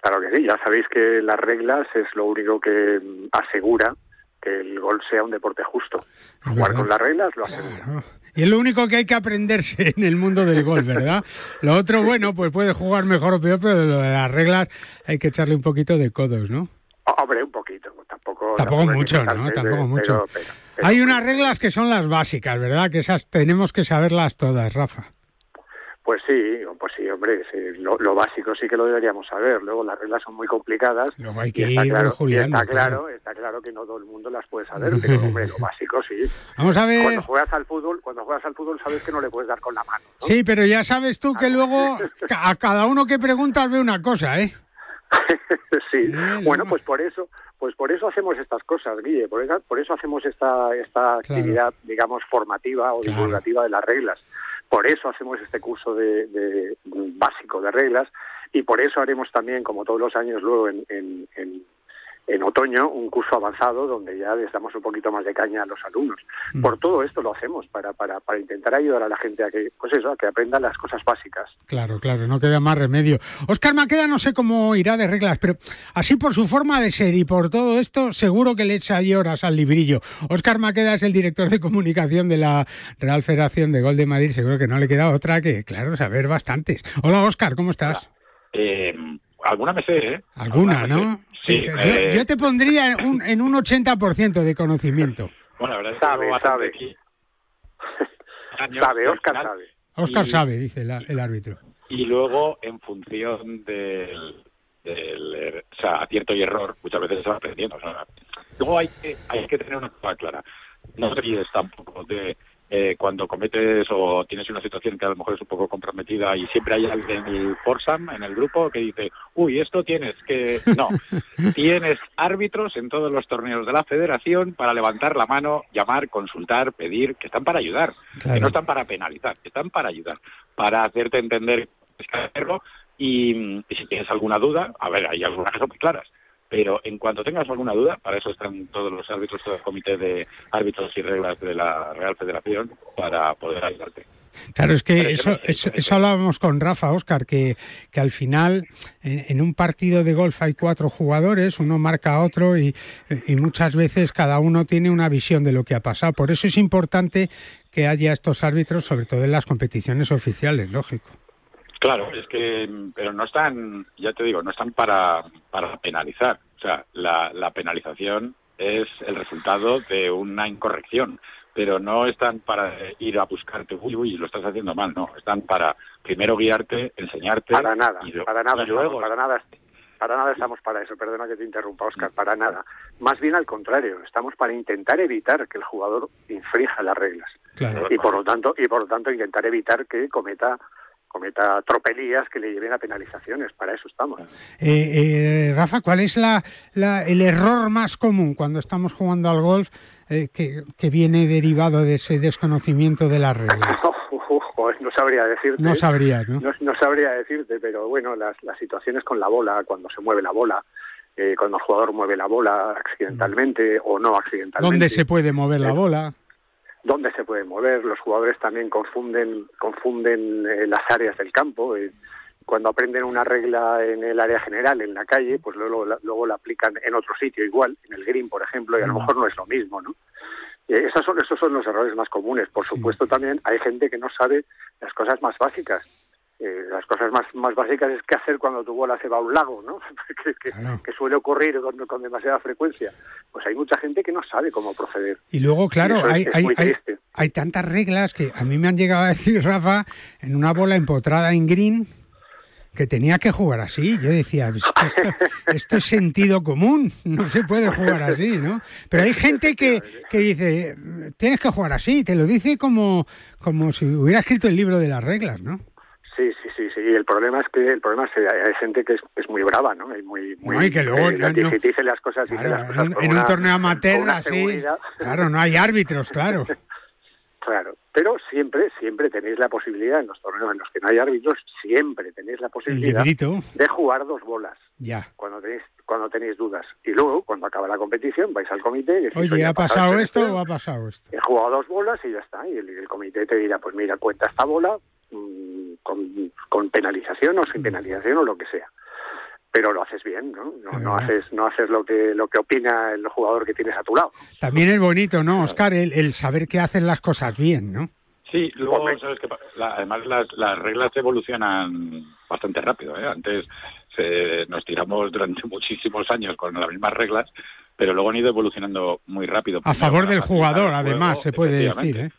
Claro que sí. Ya sabéis que las reglas es lo único que mm, asegura que el gol sea un deporte justo. Jugar con las reglas lo asegura. Claro. Y es lo único que hay que aprenderse en el mundo del gol, ¿verdad? Lo otro, bueno, pues puede jugar mejor o peor, pero lo de las reglas hay que echarle un poquito de codos, ¿no? Hombre, un poquito. Tampoco, Tampoco que mucho, ¿no? de- Tampoco mucho. pero- pero Hay unas reglas que son las básicas, ¿verdad? Que esas tenemos que saberlas todas, Rafa. Pues sí, pues sí, hombre, sí, lo, lo, básico sí que lo deberíamos saber. Luego las reglas son muy complicadas. Luego hay que y está ir claro, y juliando, está claro. claro, está claro que no todo el mundo las puede saber, pero hombre, lo básico sí. Vamos a ver. Cuando juegas al fútbol, cuando juegas al fútbol sabes que no le puedes dar con la mano. ¿no? Sí, pero ya sabes tú que luego a cada uno que preguntas ve una cosa, ¿eh? sí. Bueno, pues por eso, pues por eso hacemos estas cosas, Guille. Por eso, por eso hacemos esta esta actividad, digamos, formativa o divulgativa de las reglas. Por eso hacemos este curso de, de- básico de reglas y por eso haremos también, como todos los años, luego en, en, en, en otoño, un curso avanzado donde ya les damos un poquito más de caña a los alumnos. Por todo esto lo hacemos para, para, para intentar ayudar a la gente a que, pues eso, a que aprendan las cosas básicas. Claro, claro, no queda más remedio. Óscar Maqueda no sé cómo irá de reglas, pero así por su forma de ser y por todo esto, seguro que le echa ahí horas al librillo. Óscar Maqueda es el director de comunicación de la Real Federación de Gol de Madrid, seguro que no le queda otra que, claro, saber bastantes. Hola Óscar, ¿cómo estás? Eh, alguna me sé, ¿eh? Alguna. ¿no? Sí, yo, eh, yo te pondría en un, en un 80% de conocimiento. Bueno, la verdad es que Sabe, sabe. aquí. Sabe, final- sabe. Óscar y- sabe, dice el, el árbitro. Y luego, en función del, del er- o sea, acierto y error, muchas veces se va aprendiendo. o sea, luego hay que, hay que tener una cosa clara. No te olvides tampoco de eh, cuando cometes o tienes una situación que a lo mejor es un poco comprometida y siempre hay alguien en el Forsam, en el grupo, que dice, uy, esto tienes que... No, tienes árbitros en todos los torneos de la federación para levantar la mano, llamar, consultar, pedir, que están para ayudar, que no están para penalizar, que están para ayudar, para hacerte entender y, y si tienes alguna duda, a ver, hay algunas que son muy claras, pero en cuanto tengas alguna duda, para eso están todos los árbitros, todo el comité de árbitros y reglas de la Real Federación para poder ayudarte. Claro, es que eso, no sé, eso, eso hablábamos con Rafa, Óscar, que, que al final en, en un partido de golf hay cuatro jugadores, uno marca a otro y, y muchas veces cada uno tiene una visión de lo que ha pasado. Por eso es importante que haya estos árbitros, sobre todo en las competiciones oficiales, lógico. Claro, es que, pero no están, ya te digo, no están para, para penalizar. O sea, la, la penalización es el resultado de una incorrección, pero no están para ir a buscarte, uy, uy, lo estás haciendo mal, no. Están para primero guiarte, enseñarte. Para nada, y lo- para nada, y luego, estamos, para nada, para nada estamos para eso. Perdona que te interrumpa, Oscar, para nada. Más bien al contrario, estamos para intentar evitar que el jugador infrija las reglas Claro. y por lo tanto y por lo tanto intentar evitar que cometa cometa tropelías que le lleven a penalizaciones. Para eso estamos. Eh, eh, Rafa, ¿cuál es la, la- el error más común cuando estamos jugando al golf eh, que, que viene derivado de ese desconocimiento de las reglas? No sabría decirte. No sabrías, ¿no? No, no sabría decirte, pero bueno, las, las situaciones con la bola, cuando se mueve la bola, eh, cuando el jugador mueve la bola accidentalmente o no accidentalmente. ¿Dónde se puede mover la Eh, bola? Dónde se puede mover. Los jugadores también confunden, confunden eh, las áreas del campo. eh, cuando aprenden una regla en el área general, en la calle, pues luego, la- luego la aplican en otro sitio igual, en el green, por ejemplo, y a lo mejor no es lo mismo, ¿no? Eh, esos, son, esos son los errores más comunes. Por supuesto, también hay gente que no sabe las cosas más básicas. Eh, las cosas más, más básicas es qué hacer cuando tu bola se va a un lago, ¿no? que, que- que suele ocurrir con, con demasiada frecuencia. Pues hay mucha gente que no sabe cómo proceder. Y luego, claro, Y eso es- hay, es hay, hay- tantas reglas que a mí me han llegado a decir, Rafa, en una bola empotrada en green, que tenía que jugar así. Yo decía, "Pues esto, esto es sentido común, no se puede jugar así, ¿no? Pero hay gente que, que dice, tienes que jugar así, te lo dice como, como si hubiera escrito el libro de las reglas, ¿no? Sí, el problema es que el problema es que hay, gente que es, es muy brava, ¿no? Hay muy, muy No, y que luego eh, no- que no- dice- dice las cosas, dice las cosas en, un torneo amateur así, claro, no hay árbitros, claro. Claro, pero siempre, siempre tenéis la posibilidad en los torneos en los que no hay árbitros, siempre tenéis la posibilidad de jugar dos bolas Ya. cuando tenéis cuando tenéis dudas. Y luego, cuando acaba la competición, vais al comité y decís, Oye, ha ¿ha pasado este esto o ha pasado esto? He jugado dos bolas y ya está. Y el, el comité te dirá, pues mira, cuenta esta bola con, con penalización o sin penalización o lo que sea. Pero lo haces bien, ¿no? No, no haces no haces lo que lo que opina el jugador que tienes a tu lado. También es bonito, ¿no, Oscar? El, el saber que hacen las cosas bien, ¿no? Sí, luego, ¿sabes qué pa- la- además las, las reglas evolucionan bastante rápido. ¿eh? Antes se- nos tiramos durante muchísimos años con las mismas reglas, pero luego han ido evolucionando muy rápido. A favor del jugador, además, juego, se puede decir. ¿eh?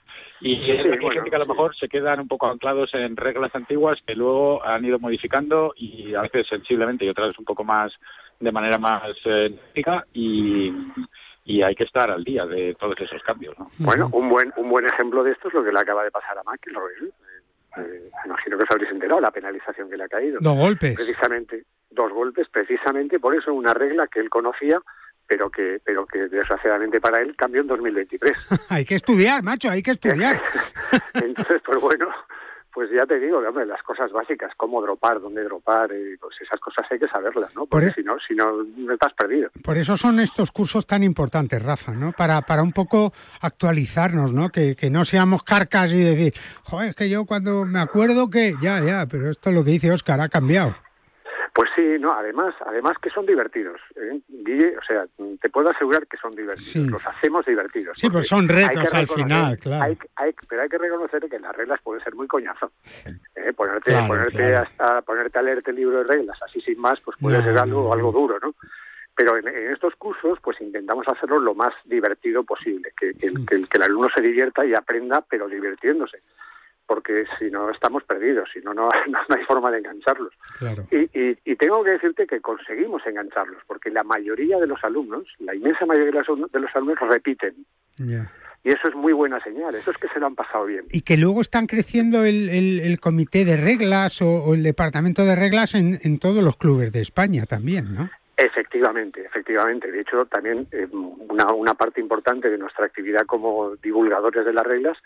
Y Sí, bueno, gente que a lo mejor se quedan un poco anclados en reglas antiguas que luego han ido modificando y a veces sensiblemente y otras un poco más de manera más eh, y, y hay que estar al día de todos esos cambios. ¿no? Bueno, un buen un buen ejemplo de esto es lo que le acaba de pasar a McIlroy. ¿eh? Eh, imagino que os habréis enterado la penalización que le ha caído. Dos golpes. Precisamente, dos golpes, precisamente por eso una regla que él conocía, pero que pero que desgraciadamente para él cambió en 2023. hay que estudiar, macho, hay que estudiar. Entonces, pues bueno, pues ya te digo, hombre, las cosas básicas, cómo dropar, dónde dropar, eh, pues esas cosas hay que saberlas, ¿no? Porque Por e- si no, si no, no estás perdido. Por eso son estos cursos tan importantes, Rafa, ¿no? Para, para un poco actualizarnos, ¿no? Que, que no seamos carcas y decir, joder, es que yo cuando me acuerdo que, ya, ya, pero esto es lo que dice Óscar, ha cambiado. Pues sí, no, además, además que son divertidos, ¿eh? Guille, o sea, te puedo asegurar que son divertidos, Sí. los hacemos divertidos. Sí, pues porque son retos al final, claro. hay- hay- pero hay que reconocer que las reglas pueden ser muy coñazo. ¿eh? Ponerte, Claro, ponerte, claro. hasta, ponerte a leerte el libro de reglas así sin más, pues puede No, ser algo, algo duro, ¿no? Pero en, en estos cursos, pues intentamos hacerlo lo más divertido posible, que, que el, que el alumno se divierta y aprenda, pero divirtiéndose. Porque si no, estamos perdidos, si no, no, no hay forma de engancharlos. Claro. Y, y- y tengo que decirte que conseguimos engancharlos, porque la mayoría de los alumnos, la inmensa mayoría de los, alumnos- repiten. Y eso es muy buena señal, eso es que se lo han pasado bien. Y que luego están creciendo el, el- el comité de reglas o, o el departamento de reglas en, en todos los clubes de España también, ¿no? Efectivamente, efectivamente. De hecho, también eh, una, una parte importante de nuestra actividad como divulgadores de las reglas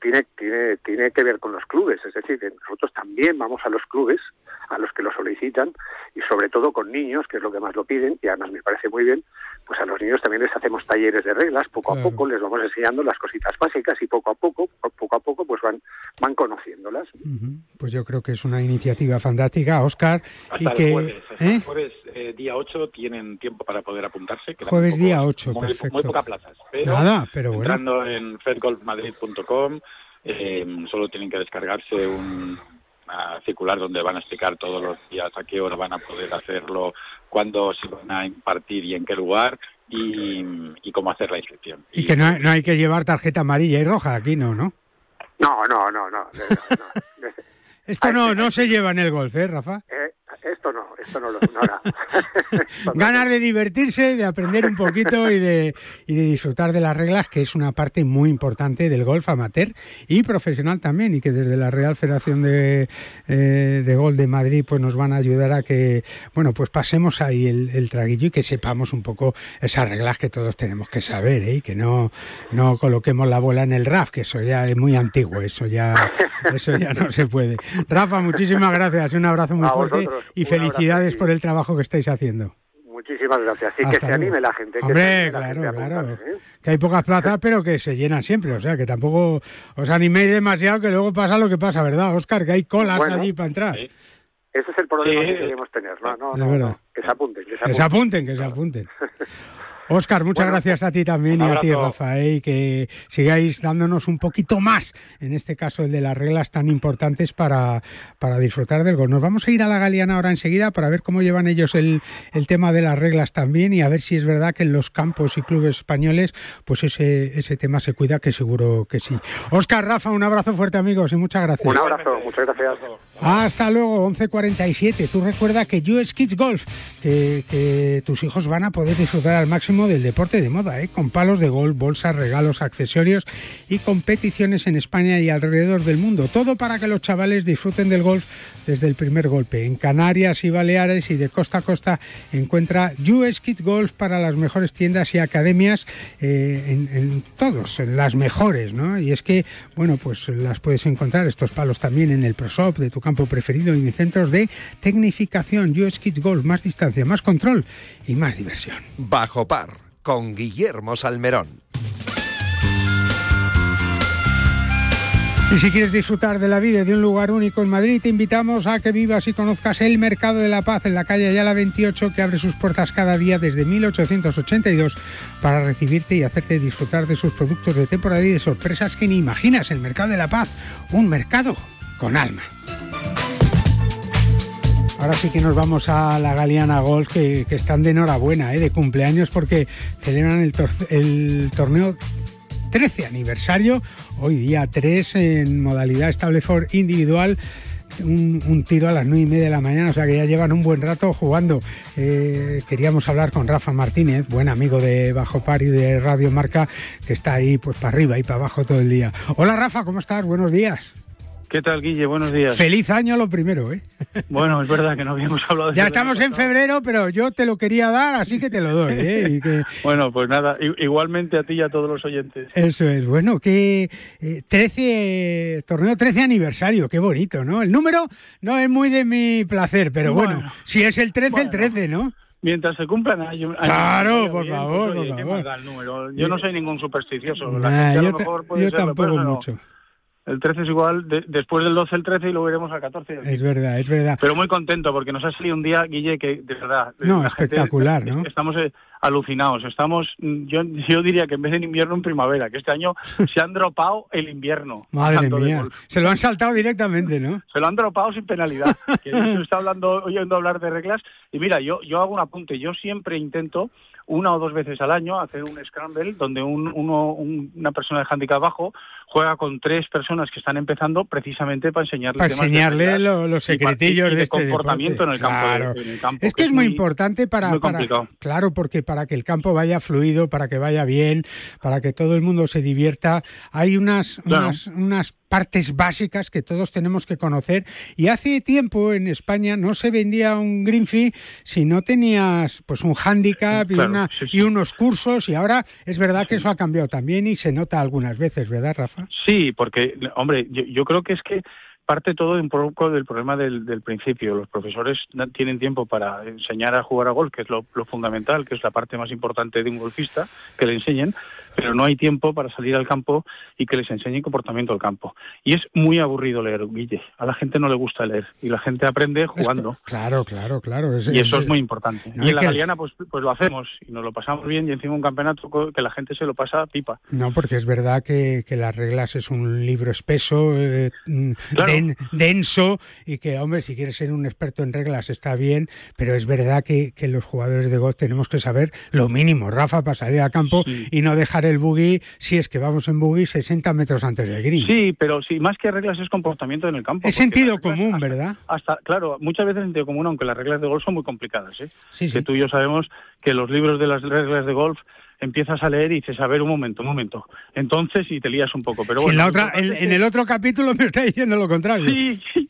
tiene, tiene, tiene que ver con los clubes. Es decir, nosotros también vamos a los clubes, a los que lo solicitan, y sobre todo con niños, que es lo que más lo piden, y además me parece muy bien, pues a los niños también les hacemos talleres de reglas, poco a Claro. poco les vamos enseñando las cositas básicas y poco a poco, poco a poco, pues van, van conociéndolas. Ujú. Pues yo creo que es una iniciativa fantástica, Óscar. Hasta y el que, jueves, hasta ¿eh? el jueves eh, día 8 tienen tiempo para poder apuntarse. Jueves poco- día 8, muy, perfecto. muy pocas plazas. Pero Nada, pero bueno. entrando en fedgolfmadrid.com eh, solo tienen que descargarse un circular donde van a explicar todos los días a qué hora van a poder hacerlo, cuándo se van a impartir y en qué lugar y, y cómo hacer la inscripción. Y que no, hay- no hay que llevar tarjeta amarilla y roja aquí, no, ¿no? No, no, no, no. no, no. Esto no, no se lleva en el golf, ¿eh, Rafa? Eh, esto no, esto no lo no, no. Ganas de divertirse, de aprender un poquito y de, y de disfrutar de las reglas, que es una parte muy importante del golf amateur y profesional también, y que desde la Real Federación de, eh, de Golf de Madrid pues nos van a ayudar a que, bueno, pues pasemos ahí el, el traguillo y que sepamos un poco esas reglas que todos tenemos que saber, ¿eh? y que no, no coloquemos la bola en el RAF, que eso ya es muy antiguo, eso ya, eso ya no se puede. Rafa, muchísimas gracias, un abrazo muy A fuerte vosotros, y un felicidades por el trabajo que estáis haciendo. Muchísimas gracias. Sí, Hasta que se luego. anime la gente. que Hombre, anime la claro, gente a claro. apuntarse, ¿eh? Que hay pocas plazas, pero que se llenan siempre. O sea, que tampoco os animéis demasiado, que luego pasa lo que pasa, ¿verdad, Oscar? Que hay colas Bueno. allí para entrar. Ese es el problema Sí. que queremos tener. No, no, no. Que se apunten, que se Que se apunten. apunten, que se apunten. Oscar, muchas Bueno, gracias a ti también y a ti, abrazo. Rafa, ¿eh? y que sigáis dándonos un poquito más, en este caso el de las reglas tan importantes para, para disfrutar del gol. Nos vamos a ir a la Galeana ahora enseguida para ver cómo llevan ellos el, el tema de las reglas también y a ver si es verdad que en los campos y clubes españoles pues ese, ese tema se cuida, que seguro que sí. Oscar, Rafa, un abrazo fuerte amigos y muchas gracias. Un abrazo, muchas gracias. Hasta luego, 11.47. Tú recuerda que US Kids Golf, que, que tus hijos van a poder disfrutar al máximo del deporte de moda, ¿eh? con palos de golf, bolsas, regalos, accesorios y competiciones en España y alrededor del mundo. Todo para que los chavales disfruten del golf desde el primer golpe. En Canarias y Baleares y de costa a costa encuentra US Kids Golf para las mejores tiendas y academias eh, en, todos, en las mejores, ¿no? Y es que, bueno, pues las puedes encontrar estos palos también en el ProShop de tu campo preferido y en centros de tecnificación. US Kids Golf, más distancia, más control y más diversión. Bajo par con Guillermo Salmerón. Y si quieres disfrutar de la vida y de un lugar único en Madrid, te invitamos a que vivas y conozcas el Mercado de la Paz en la calle Ayala 28, que abre sus puertas cada día desde 1882 para recibirte y hacerte disfrutar de sus productos de temporada y de sorpresas que ni imaginas. El Mercado de la Paz, un mercado con alma. Ahora sí que nos vamos a la Galeana Golf, que, están de enhorabuena, ¿eh? de cumpleaños, porque celebran el, tor- el torneo 13 aniversario, hoy día 3 en modalidad Stableford individual. Un, tiro a las nueve y media de la mañana, o sea que ya llevan un buen rato jugando. Eh, queríamos hablar con Rafa Martínez, buen amigo de Bajo Par y de Radio Marca, que está ahí pues para arriba y para abajo todo el día. Hola Rafa, ¿cómo estás? Buenos días. ¿Qué tal, Guille? Buenos días. Feliz año lo primero, ¿eh? Bueno, es verdad que no habíamos hablado de Ya estamos en febrero, pero yo te lo quería dar, así que te lo doy, ¿eh? Y que... Bueno, pues nada, igualmente a ti y a todos los oyentes. Eso es, bueno, que eh, 13, torneo 13 aniversario, qué bonito, ¿no? El número no es muy de mi placer, pero bueno, bueno si es el 13, bueno. el 13, ¿no? Mientras se cumplan años. Claro, por bien, favor, pues, oye, por ¿qué favor. Yo no soy ningún supersticioso. Nah, La gente a yo, lo mejor ta- puede yo serlo, tampoco no. El 13 es igual, de- después del 12 el 13 y luego iremos al 14. Es verdad, es verdad. Pero muy contento porque nos ha salido un día, Guille, que de verdad. No, la gente- espectacular, ¿no? Estamos eh, alucinados. Estamos, mm, yo, yo diría que en vez de en invierno, en primavera, que este año se han dropado el invierno. Madre mía, se lo han saltado directamente, ¿no? Se lo han dropado sin penalidad. Que se está hablando, oyendo hablar de reglas. Y mira, yo, yo hago un apunte. Yo siempre intento una o dos veces al año hacer un scramble donde un, uno, un- una persona de handicap bajo juega con tres personas que están empezando precisamente para enseñarles Para de enseñarle lo- los secretillos y de, de este comportamiento en el campo. de- en el campo, Es que es muy importante para, muy para- complicado. claro, porque para que el campo vaya fluido, para que vaya bien, para que todo el mundo se divierta, hay unas, Claro. unas, unas partes básicas que todos tenemos que conocer. Y hace tiempo en España no se vendía un green fee si no tenías pues un handicap y, Claro, una- sí, sí. y unos cursos. Y ahora es verdad que eso ha cambiado también y se nota algunas veces, ¿verdad, Rafa? Sí, porque, hombre, yo, yo creo que es que parte todo un poco del problema del, del principio. Los profesores tienen tiempo para enseñar a jugar a golf, que es lo fundamental, que es la parte más importante de un golfista, que le enseñen, pero no hay tiempo para salir al campo y que les enseñen comportamiento al campo. Y es muy aburrido leer, Guille. A la gente no le gusta leer y la gente aprende jugando. Claro, claro, claro. Y eso es muy importante. No, y en la que- Galeana pues, pues lo hacemos y nos lo pasamos bien y encima un campeonato que la gente se lo pasa pipa. No, porque es verdad que, que las reglas es un libro espeso, eh, mm, Claro. den- denso, y que, hombre, si quieres ser un experto en reglas está bien, pero es verdad que, que los jugadores de golf tenemos que saber lo mínimo, Rafa, para salir al campo y no dejar el buggy, si es que vamos en buggy, 60 metros antes del green. Sí, pero sí, más que reglas es comportamiento en el campo. es sentido común, hasta- ¿verdad? Hasta, claro, muchas veces sentido común, aunque las reglas de golf son muy complicadas. ¿eh? Sí, que sí. tú y yo sabemos que los libros de las reglas de golf empiezas a leer y dices, a ver, un momento, un momento. Entonces, y te lías un poco. Pero Si en, bueno, la otra, en, en que- el otro capítulo me está diciendo lo contrario. Sí, sí,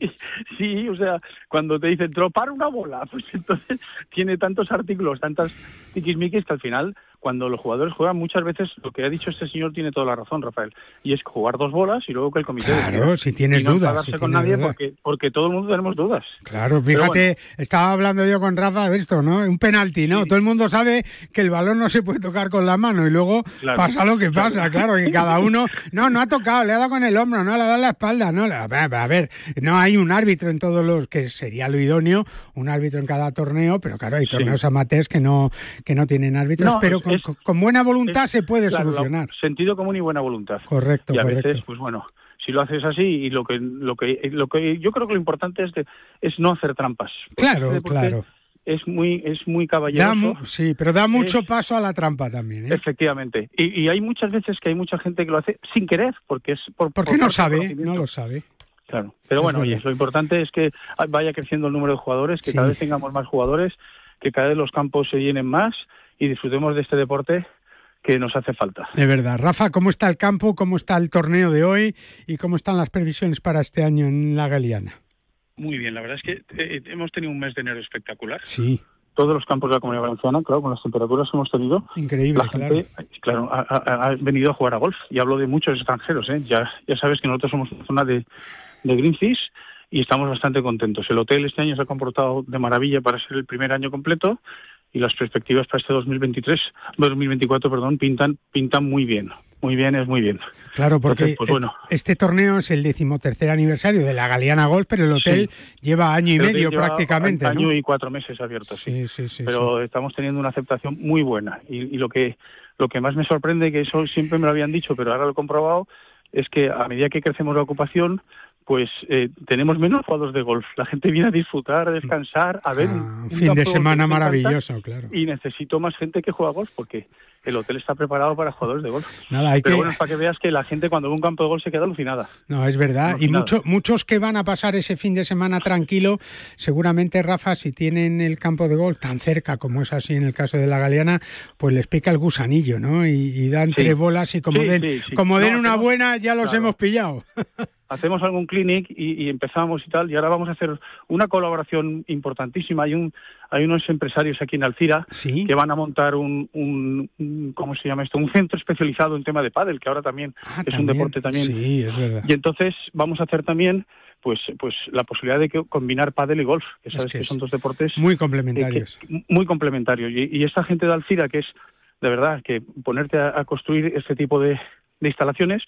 sí, o sea, cuando te dicen tropar una bola, pues entonces tiene tantos artículos, tantas tiquismiquis que al final, cuando los jugadores juegan, muchas veces lo que ha dicho este señor tiene toda la razón, Rafael, y es jugar dos bolas y luego que el comité Claro, decida. si tienes y no dudas, si con nadie porque, porque todo el mundo tenemos dudas. Claro, fíjate, estaba hablando yo con Rafa de esto, ¿no? Un penalti, ¿no? Todo el mundo sabe que el balón no se puede tocar con la mano y luego Claro. pasa lo que pasa, claro, que cada uno, no, no ha tocado, le ha dado con el hombro, no, le ha dado en la espalda, no, a ver, a ver, no hay un árbitro en todos los, que sería lo idóneo, un árbitro en cada torneo, pero claro, hay Sí. torneos amateurs que no, que no tienen árbitros, No, pero con, es- con- con buena voluntad se puede Claro, solucionar. sentido común y buena voluntad. Correcto, y a correcto. veces, pues bueno, si lo haces así y lo que lo que lo que yo creo que lo importante es de, es no hacer trampas. Claro, este claro. Es muy es muy caballeroso. mu- sí, pero da mucho Es- paso a la trampa también, ¿eh? Efectivamente. Y, y hay muchas veces que hay mucha gente que lo hace sin querer, porque es por Porque por no sabe, no lo sabe. Claro. Pero bueno, oye, lo importante es que vaya creciendo el número de jugadores, que Sí. cada vez tengamos más jugadores, que cada vez los campos se llenen más y disfrutemos de este deporte que nos hace falta. De verdad. Rafa, ¿cómo está el campo? ¿Cómo está el torneo de hoy? ¿Y cómo están las previsiones para este año en la Galeana? Muy bien, la verdad es que eh, hemos tenido un mes de enero espectacular. Sí, Todos los campos de la Comunidad Valenciana, claro, con las temperaturas que hemos tenido, increíble, la gente, claro, ha, ha- ha venido a jugar a golf. Y hablo de muchos extranjeros, ¿eh? Ya, ya sabes que nosotros somos una zona de, de Greenfish y estamos bastante contentos. El hotel este año se ha comportado de maravilla para ser el primer año completo y las perspectivas para este 2023, 2024, perdón, pintan, pintan muy bien. Muy bien, es muy bien. Claro, porque Entonces, pues bueno. este torneo es el decimotercer aniversario de la Galeana Golf, pero el hotel lleva año y medio prácticamente, Año ¿no? y cuatro meses abiertos, sí. Sí, sí, sí. pero estamos teniendo una aceptación muy buena. Y, y lo que lo que más me sorprende, que eso siempre me lo habían dicho, pero ahora lo he comprobado, es que a medida que crecemos la ocupación, pues eh, tenemos menos jugadores de golf. La gente viene a disfrutar, a descansar, a ver. Ah, un fin de semana maravilloso, claro. Y necesito más gente que juega golf porque el hotel está preparado para jugadores de golf. Nada, hay Pero que- bueno, es para que veas que la gente cuando ve un campo de golf se queda alucinada. No, es verdad. Y mucho- muchos que van a pasar ese fin de semana tranquilo, seguramente, Rafa, si tienen el campo de golf tan cerca como es así en el caso de la Galeana, pues les pica el gusanillo, ¿no? Y, y dan Sí. tres bolas y como Sí, den, sí. como den No, una hacemos- buena, ya los claro. hemos pillado. hacemos algún clinic y, y empezamos y tal y ahora vamos a hacer una colaboración importantísima hay un hay unos empresarios aquí en Alcira que van a montar un, un, un- cómo se llama esto un centro especializado en tema de pádel que ahora también es un Ah, deporte también. Sí, es verdad. y entonces vamos a hacer también pues pues la posibilidad de que combinar pádel y golf que Es sabes que son dos deportes Muy eh, complementarios. que- muy complementarios. Y, y esta gente de Alcira que es de verdad que ponerte a, a construir este tipo de, de instalaciones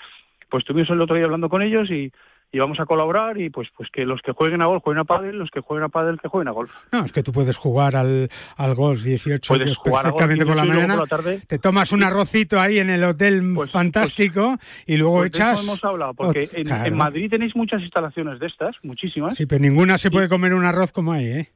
pues estuvimos el otro día hablando con ellos y, y vamos a colaborar y pues pues que los que jueguen a golf jueguen a pádel, los que jueguen a pádel que jueguen a golf. No, es que tú puedes jugar al, al golf 18 Puedes jugar a golf perfectamente por la 18 y luego mañana. por la te tomas un arrocito ahí en el hotel fantástico y luego Pues de eso echas. hemos hablado porque en, claro. en Madrid tenéis muchas instalaciones de estas, muchísimas. Sí, pero ninguna se puede comer un arroz como ahí, ¿eh?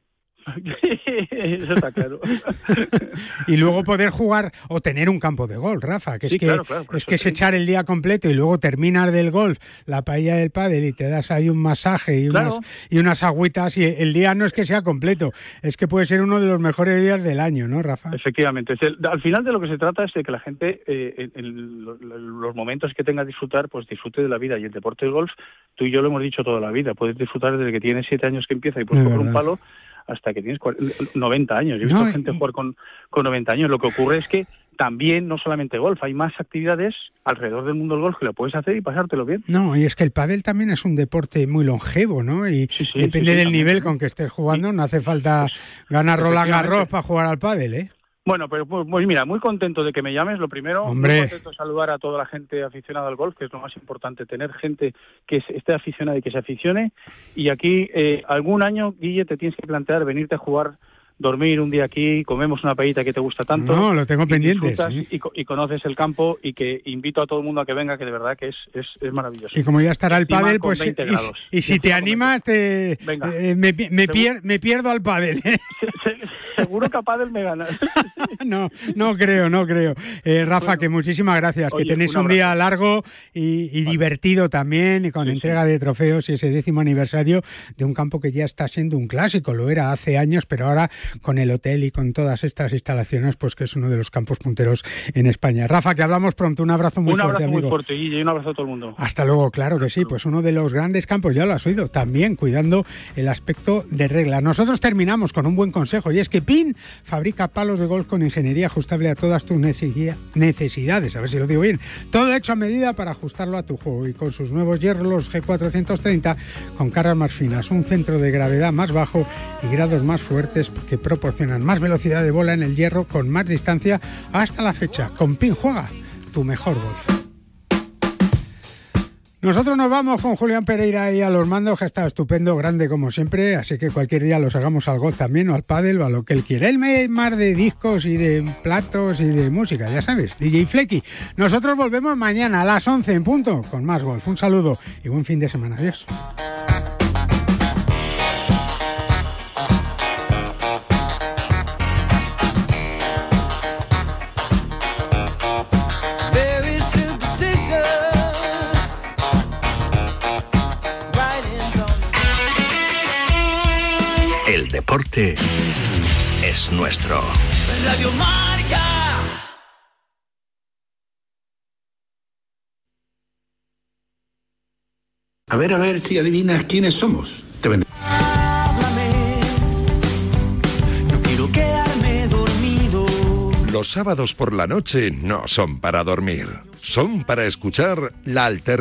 Eso está claro. Y luego poder jugar o tener un campo de golf, Rafa, que es Sí, que, claro, claro, por es, que es echar el día completo y luego terminar del golf, la paella del pádel y te das ahí un masaje y, Claro. unas, y unas agüitas y el día no es que sea completo, es que puede ser uno de los mejores días del año, ¿no, Rafa? Efectivamente. El- al final de lo que se trata es de que la gente, eh, en, en lo- lo- los momentos que tenga a disfrutar, pues disfrute de la vida. Y el deporte del golf, tú y yo lo hemos dicho toda la vida. Puedes disfrutar desde que tienes siete años que empieza y puedes Es coger un palo hasta que tienes cua- 90 años. Yo he visto No, gente jugar con, con 90 años. Lo que ocurre es que también, no solamente golf, hay más actividades alrededor del mundo del golf que lo puedes hacer y pasártelo bien. No, y es que el pádel también es un deporte muy longevo, ¿no? Y sí, depende sí, del nivel con que estés jugando, no hace falta ganar Roland. Garros para jugar al pádel, ¿eh? Bueno, pero pues, pues mira, muy contento de que me llames. Lo primero, Hombre. muy contento de saludar a toda la gente aficionada al golf, que es lo más importante, tener gente que esté aficionada y que se aficione. Y aquí, eh, algún año, Guille, te tienes que plantear venirte a jugar, dormir un día aquí, comemos una paellita que te gusta tanto. No, lo tengo y pendiente, sí. Y, co- y conoces el campo y que invito a todo el mundo a que venga, que de verdad que es, es, es maravilloso. Y como ya estará el pádel, pues y, 20 grados. y si te animas, te, Venga. eh, me, pi- me Seguro- pier- me pierdo al pádel. ¿eh? Seguro que a pádel me ganas. no, no creo, no creo. Eh, Rafa, que muchísimas gracias, oye, que tenéis un un, día largo y, y divertido también, y con entrega de trofeos y ese décimo aniversario de un campo que ya está siendo un clásico, lo era hace años, pero ahora con el hotel y con todas estas instalaciones, pues que es uno de los campos punteros en España. Rafa, que hablamos pronto, un abrazo muy un fuerte, abrazo muy amigo. fuerte, Guille, y un abrazo a todo el mundo. Hasta luego, claro que sí, pues uno de los grandes campos, ya lo has oído, también cuidando el aspecto de regla. Nosotros terminamos con un buen consejo y es que PIN fabrica palos de golf con ingeniería ajustable a todas tus necesidad- necesidades, a ver si lo digo bien. Todo hecho a medida para ajustarlo a tu juego y con sus nuevos hierros los G430 con cargas más finas, un centro de gravedad más bajo y grados más fuertes que proporcionan más velocidad de bola en el hierro con más distancia hasta la fecha. Con PIN juega tu mejor golf. Nosotros nos vamos con Julián Pereira ahí a los mandos, que ha estado estupendo, grande como siempre, así que cualquier día los hagamos al golf también, o al pádel, o a lo que él quiera. Él me más de discos y de platos y de música, ya sabes, DJ Flecky. Nosotros volvemos mañana a las 11 en punto con más golf. Un saludo y buen fin de semana. Adiós. Deporte es nuestro. Radio Marca. A ver, a ver si adivinas quiénes somos. Te vendré. Quiero quedarme dormido. Los sábados por la noche no son para dormir, son para escuchar la alternativa.